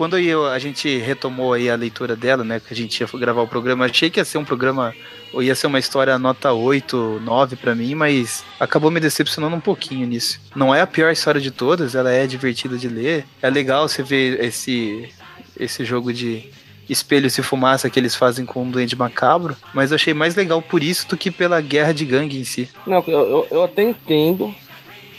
quando eu, a gente retomou aí a leitura dela, né, que a gente ia gravar o programa, achei que ia ser um programa, ou ia ser uma história nota 8, 9 para mim, mas acabou me decepcionando um pouquinho nisso. Não é a pior história de todas, ela é divertida de ler. É legal você ver esse esse jogo de espelhos e fumaça que eles fazem com o Duende Macabro, mas eu achei mais legal por isso do que pela guerra de gangue em si. Não, eu, eu, eu até entendo.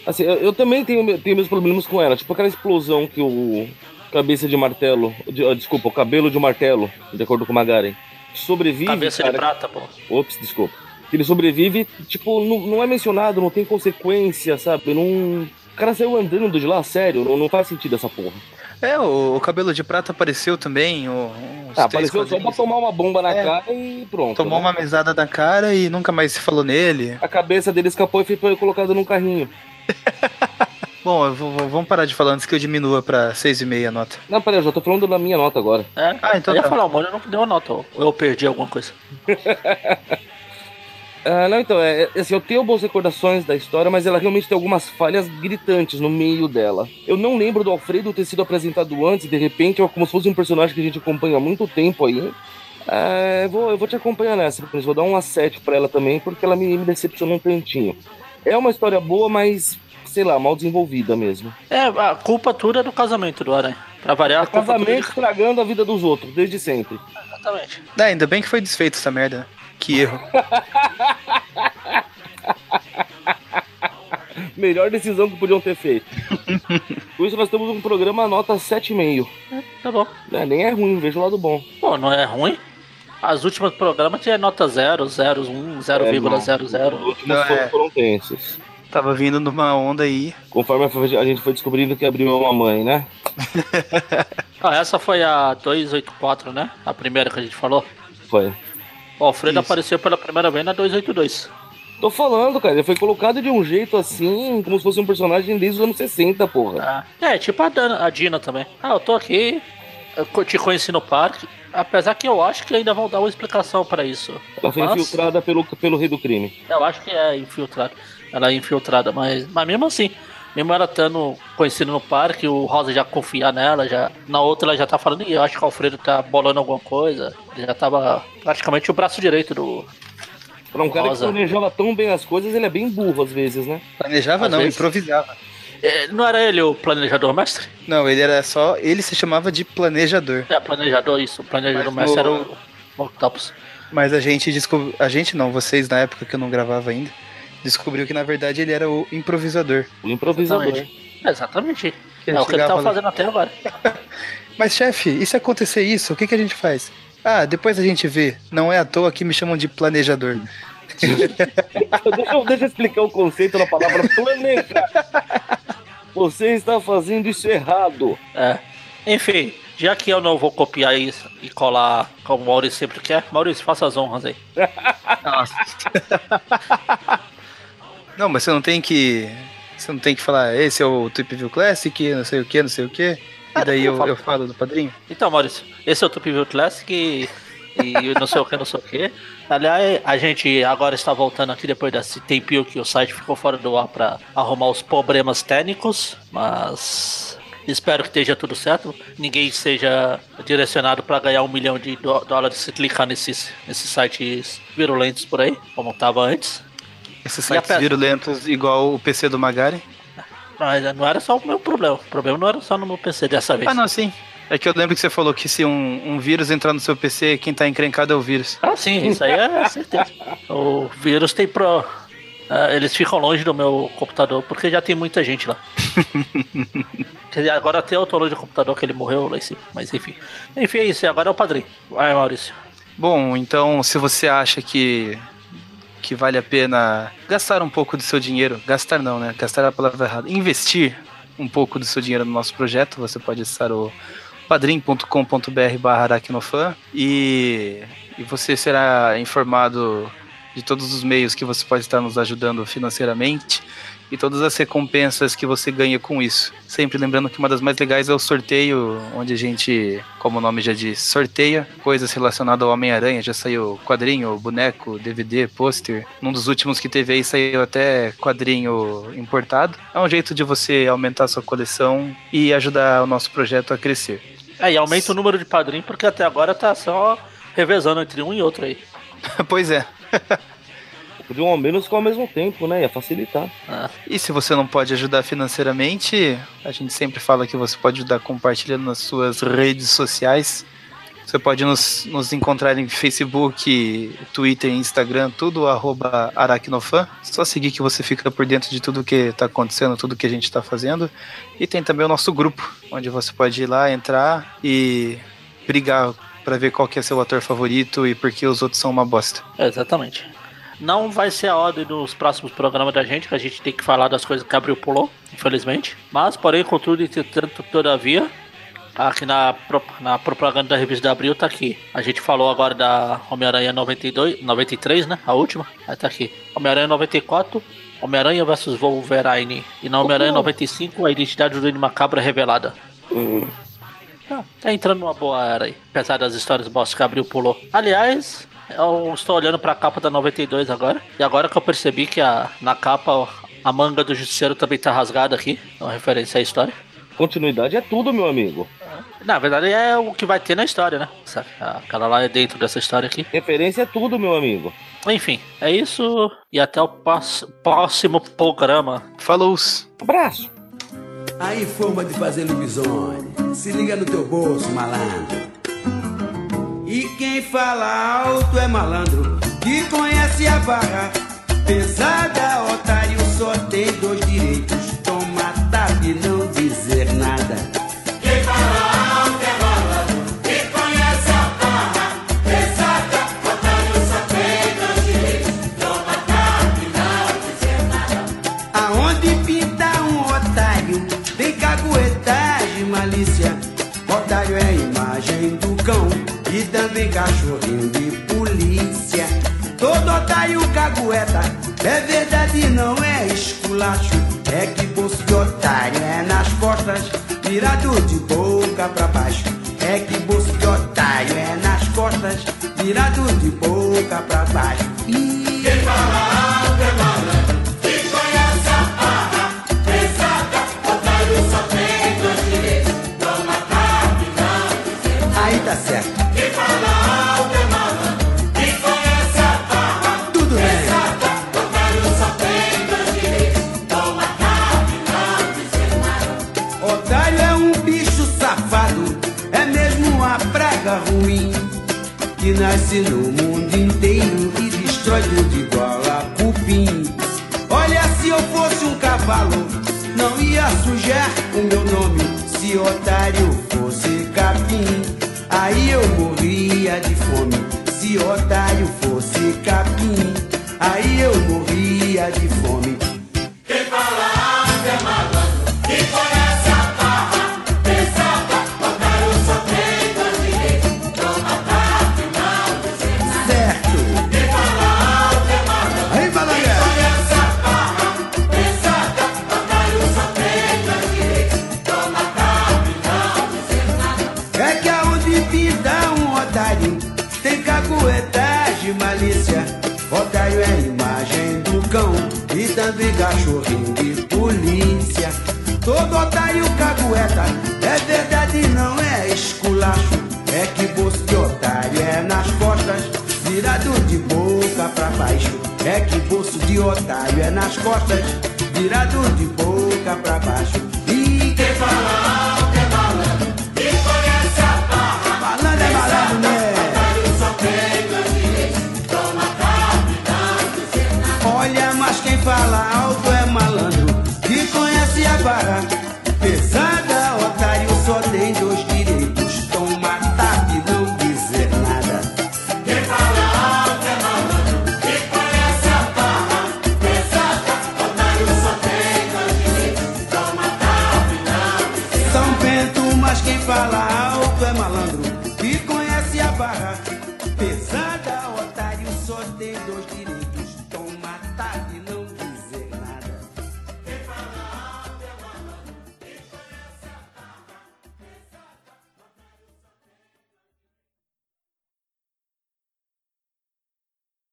Assim, eu, eu, também tenho, tenho meus problemas com ela. Tipo aquela explosão que o, cabeça de martelo. De, uh, desculpa, o cabelo de martelo, de acordo com o Magaren. Sobrevive. Cabeça cara, de prata, pô. Ops, desculpa. Ele sobrevive, tipo, não, não é mencionado, não tem consequência, sabe? Não. O cara saiu andando de lá, sério, não, não faz sentido essa porra. É, o, o cabelo de prata apareceu também. O, Ah, apareceu só pra tomar uma bomba na É. cara e pronto. Tomou né? uma mesada na cara e nunca mais se falou nele. A cabeça dele escapou e foi colocada num carrinho. Bom, eu vou- vou- vamos parar de falar antes que eu diminua pra 6,5 a nota. Não, peraí, eu já tô falando da minha nota agora. É, Ah, então eu ia tá. falar, o Mônio não deu a nota, ou eu perdi alguma coisa. Ah, não, então, é, é, assim, eu tenho boas recordações da história, mas ela realmente tem algumas falhas gritantes no meio dela. Eu não lembro do Alfredo ter sido apresentado antes, de repente, é como se fosse um personagem que a gente acompanha há muito tempo aí. É, eu, vou, eu vou te acompanhar nessa, vou dar um A7 pra ela também, porque ela me, me decepcionou um tantinho. É uma história boa, mas, sei lá, mal desenvolvida mesmo. É, a culpa toda é do casamento do Aranha. Pra variar, a culpa tudo é Casamento de... estragando a vida dos outros, desde sempre. Exatamente. Ah, ainda bem que foi desfeito essa merda. Que erro. Melhor decisão que podiam ter feito. Por isso nós temos um programa nota 7,5. Tá bom. É, nem é ruim, veja o lado bom. Pô, não é ruim. As últimas programas tinha nota 0, 0, 1, 0,00. Os últimos Não, foram, é. foram tensos. Tava vindo numa onda aí. Conforme a gente foi descobrindo que abriu uma mãe, né? Ah, essa foi a 284, né? A primeira que a gente falou. Foi. O Alfredo Isso. apareceu pela primeira vez na 282. Tô falando, cara, ele foi colocado de um jeito assim, como se fosse um personagem desde os anos 60, porra. Ah, é, tipo a, Dana, a Dina também. Ah, eu tô aqui, eu te conheci no parque. Apesar que eu acho que ainda vão dar uma explicação pra isso. Ela foi Mas- infiltrada pelo, pelo rei do crime. Eu acho que é infiltrada. Ela é infiltrada, mas, mas mesmo assim, mesmo ela estando conhecida no parque, o Rosa já confia nela, já. Na outra ela já tá falando, e eu acho que o Alfredo tá bolando alguma coisa. Ele já tava praticamente o braço direito do. Pra um cara Rosa. que planejava tão bem as coisas, ele é bem burro às vezes, né? Planejava Às não, vezes. improvisava. É, Não era ele o planejador mestre? Não, ele era só. Ele se chamava de planejador. É, planejador, isso. O planejador Mas mestre no- era o o Octopus. Mas a gente descobriu. A gente não, vocês na época que eu não gravava ainda. Descobriu que na verdade ele era o improvisador. O improvisador. Exatamente. Exatamente. Ele É o que ele tava lá- fazendo até agora. Mas chefe, e se acontecer isso, o que, que a gente faz? Ah, depois a gente vê. Não é à toa que me chamam de planejador. deixa, eu, deixa eu explicar o conceito da palavra planejar. Você está fazendo isso errado. É. Enfim, já que eu não vou copiar isso e colar como o Maurício sempre quer, Maurício, faça as honras aí. Nossa. não, mas você não tem que. Você não tem que falar, esse é o Tweep View Classic, não sei o que, não sei o que. E daí eu, eu falo do padrinho. Então, Maurício, esse é o Tupi View Classic e, e não sei o que, não sei o que. Aliás, a gente agora está voltando aqui depois desse tempinho que o site ficou fora do ar para arrumar os problemas técnicos, mas espero que esteja tudo certo. Ninguém seja direcionado para ganhar um milhão de dó- dólares se clicar nesses, nesses sites virulentos por aí, como estava antes. Esses a sites peça? virulentos igual o PC do Magari. Mas não era só o meu problema. O problema não era só no meu PC dessa vez. Ah, não, sim. É que eu lembro que você falou que se um, um vírus entrar no seu PC, quem tá encrencado é o vírus. Ah, sim, isso aí é certeza. o vírus tem pro. ah, eles ficam longe do meu computador porque já tem muita gente lá. Quer dizer, agora até eu tô longe do computador que ele morreu lá em cima. Mas enfim. Enfim, é isso. Agora é o padrinho. Vai, Maurício. Bom, então se você acha que que vale a pena gastar um pouco do seu dinheiro, gastar não, né? Gastar é a palavra errada. Investir um pouco do seu dinheiro no nosso projeto, você pode acessar o padrim.com.br barra aracnofan e, e você será informado de todos os meios que você pode estar nos ajudando financeiramente e todas as recompensas que você ganha com isso. Sempre lembrando que uma das mais legais é o sorteio, onde a gente, como o nome já diz, sorteia coisas relacionadas ao Homem-Aranha. Já saiu quadrinho, boneco, DVD, pôster. Num dos últimos que teve aí saiu até quadrinho importado. É um jeito de você aumentar a sua coleção e ajudar o nosso projeto a crescer. É, e aumenta o número de padrinhos porque até agora tá só revezando entre um e outro aí. pois é. Podiam ao menos ficar ao mesmo tempo, né? Ia facilitar. Ah, E se você não pode ajudar financeiramente, a gente sempre fala que você pode ajudar compartilhando nas suas redes sociais. Você pode nos, nos encontrar em Facebook, Twitter, Instagram, tudo arroba aracnofan. Só seguir que você fica por dentro de tudo que está acontecendo, tudo que a gente está fazendo. E tem também o nosso grupo, onde você pode ir lá, entrar e brigar para ver qual que é seu ator favorito e por que os outros são uma bosta. exatamente. Não vai ser a ordem dos próximos programas da gente, que a gente tem que falar das coisas que abriu pulou, infelizmente. Mas, porém, contudo, entretanto, todavia, aqui na, na propaganda da revista da Abril tá aqui. A gente falou agora da Homem-Aranha 92, 93, né? A última. Aí tá aqui. Homem-Aranha 94, Homem-Aranha vs Wolverine. E na Homem-Aranha 95, a identidade do Duende Macabro é revelada. Hum. Ah, tá entrando numa boa era aí. Apesar das histórias bosta que Abril pulou. Aliás, eu estou olhando pra capa da 92 agora. E agora que eu percebi que a, na capa a manga do Justiceiro também tá rasgada aqui. É uma referência à história. Continuidade é tudo, meu amigo. Na verdade é o que vai ter na história, né? Aquela lá é dentro dessa história aqui. Referência é tudo, meu amigo. Enfim, é isso. E até o próximo programa. Falou! Abraço! Aí, forma de fazer lobisomem. Se liga no teu bolso, malandro. E quem fala alto é malandro, que conhece a barra. Pesada, otário só tem dois direitos: toma e não e também cachorrinho de polícia. Todo otário cagueta, é verdade, não é esculacho. É que bolso de otário é nas costas, virado de boca pra baixo. É que bolso de otário é nas costas, virado de boca pra baixo. E... Quem fala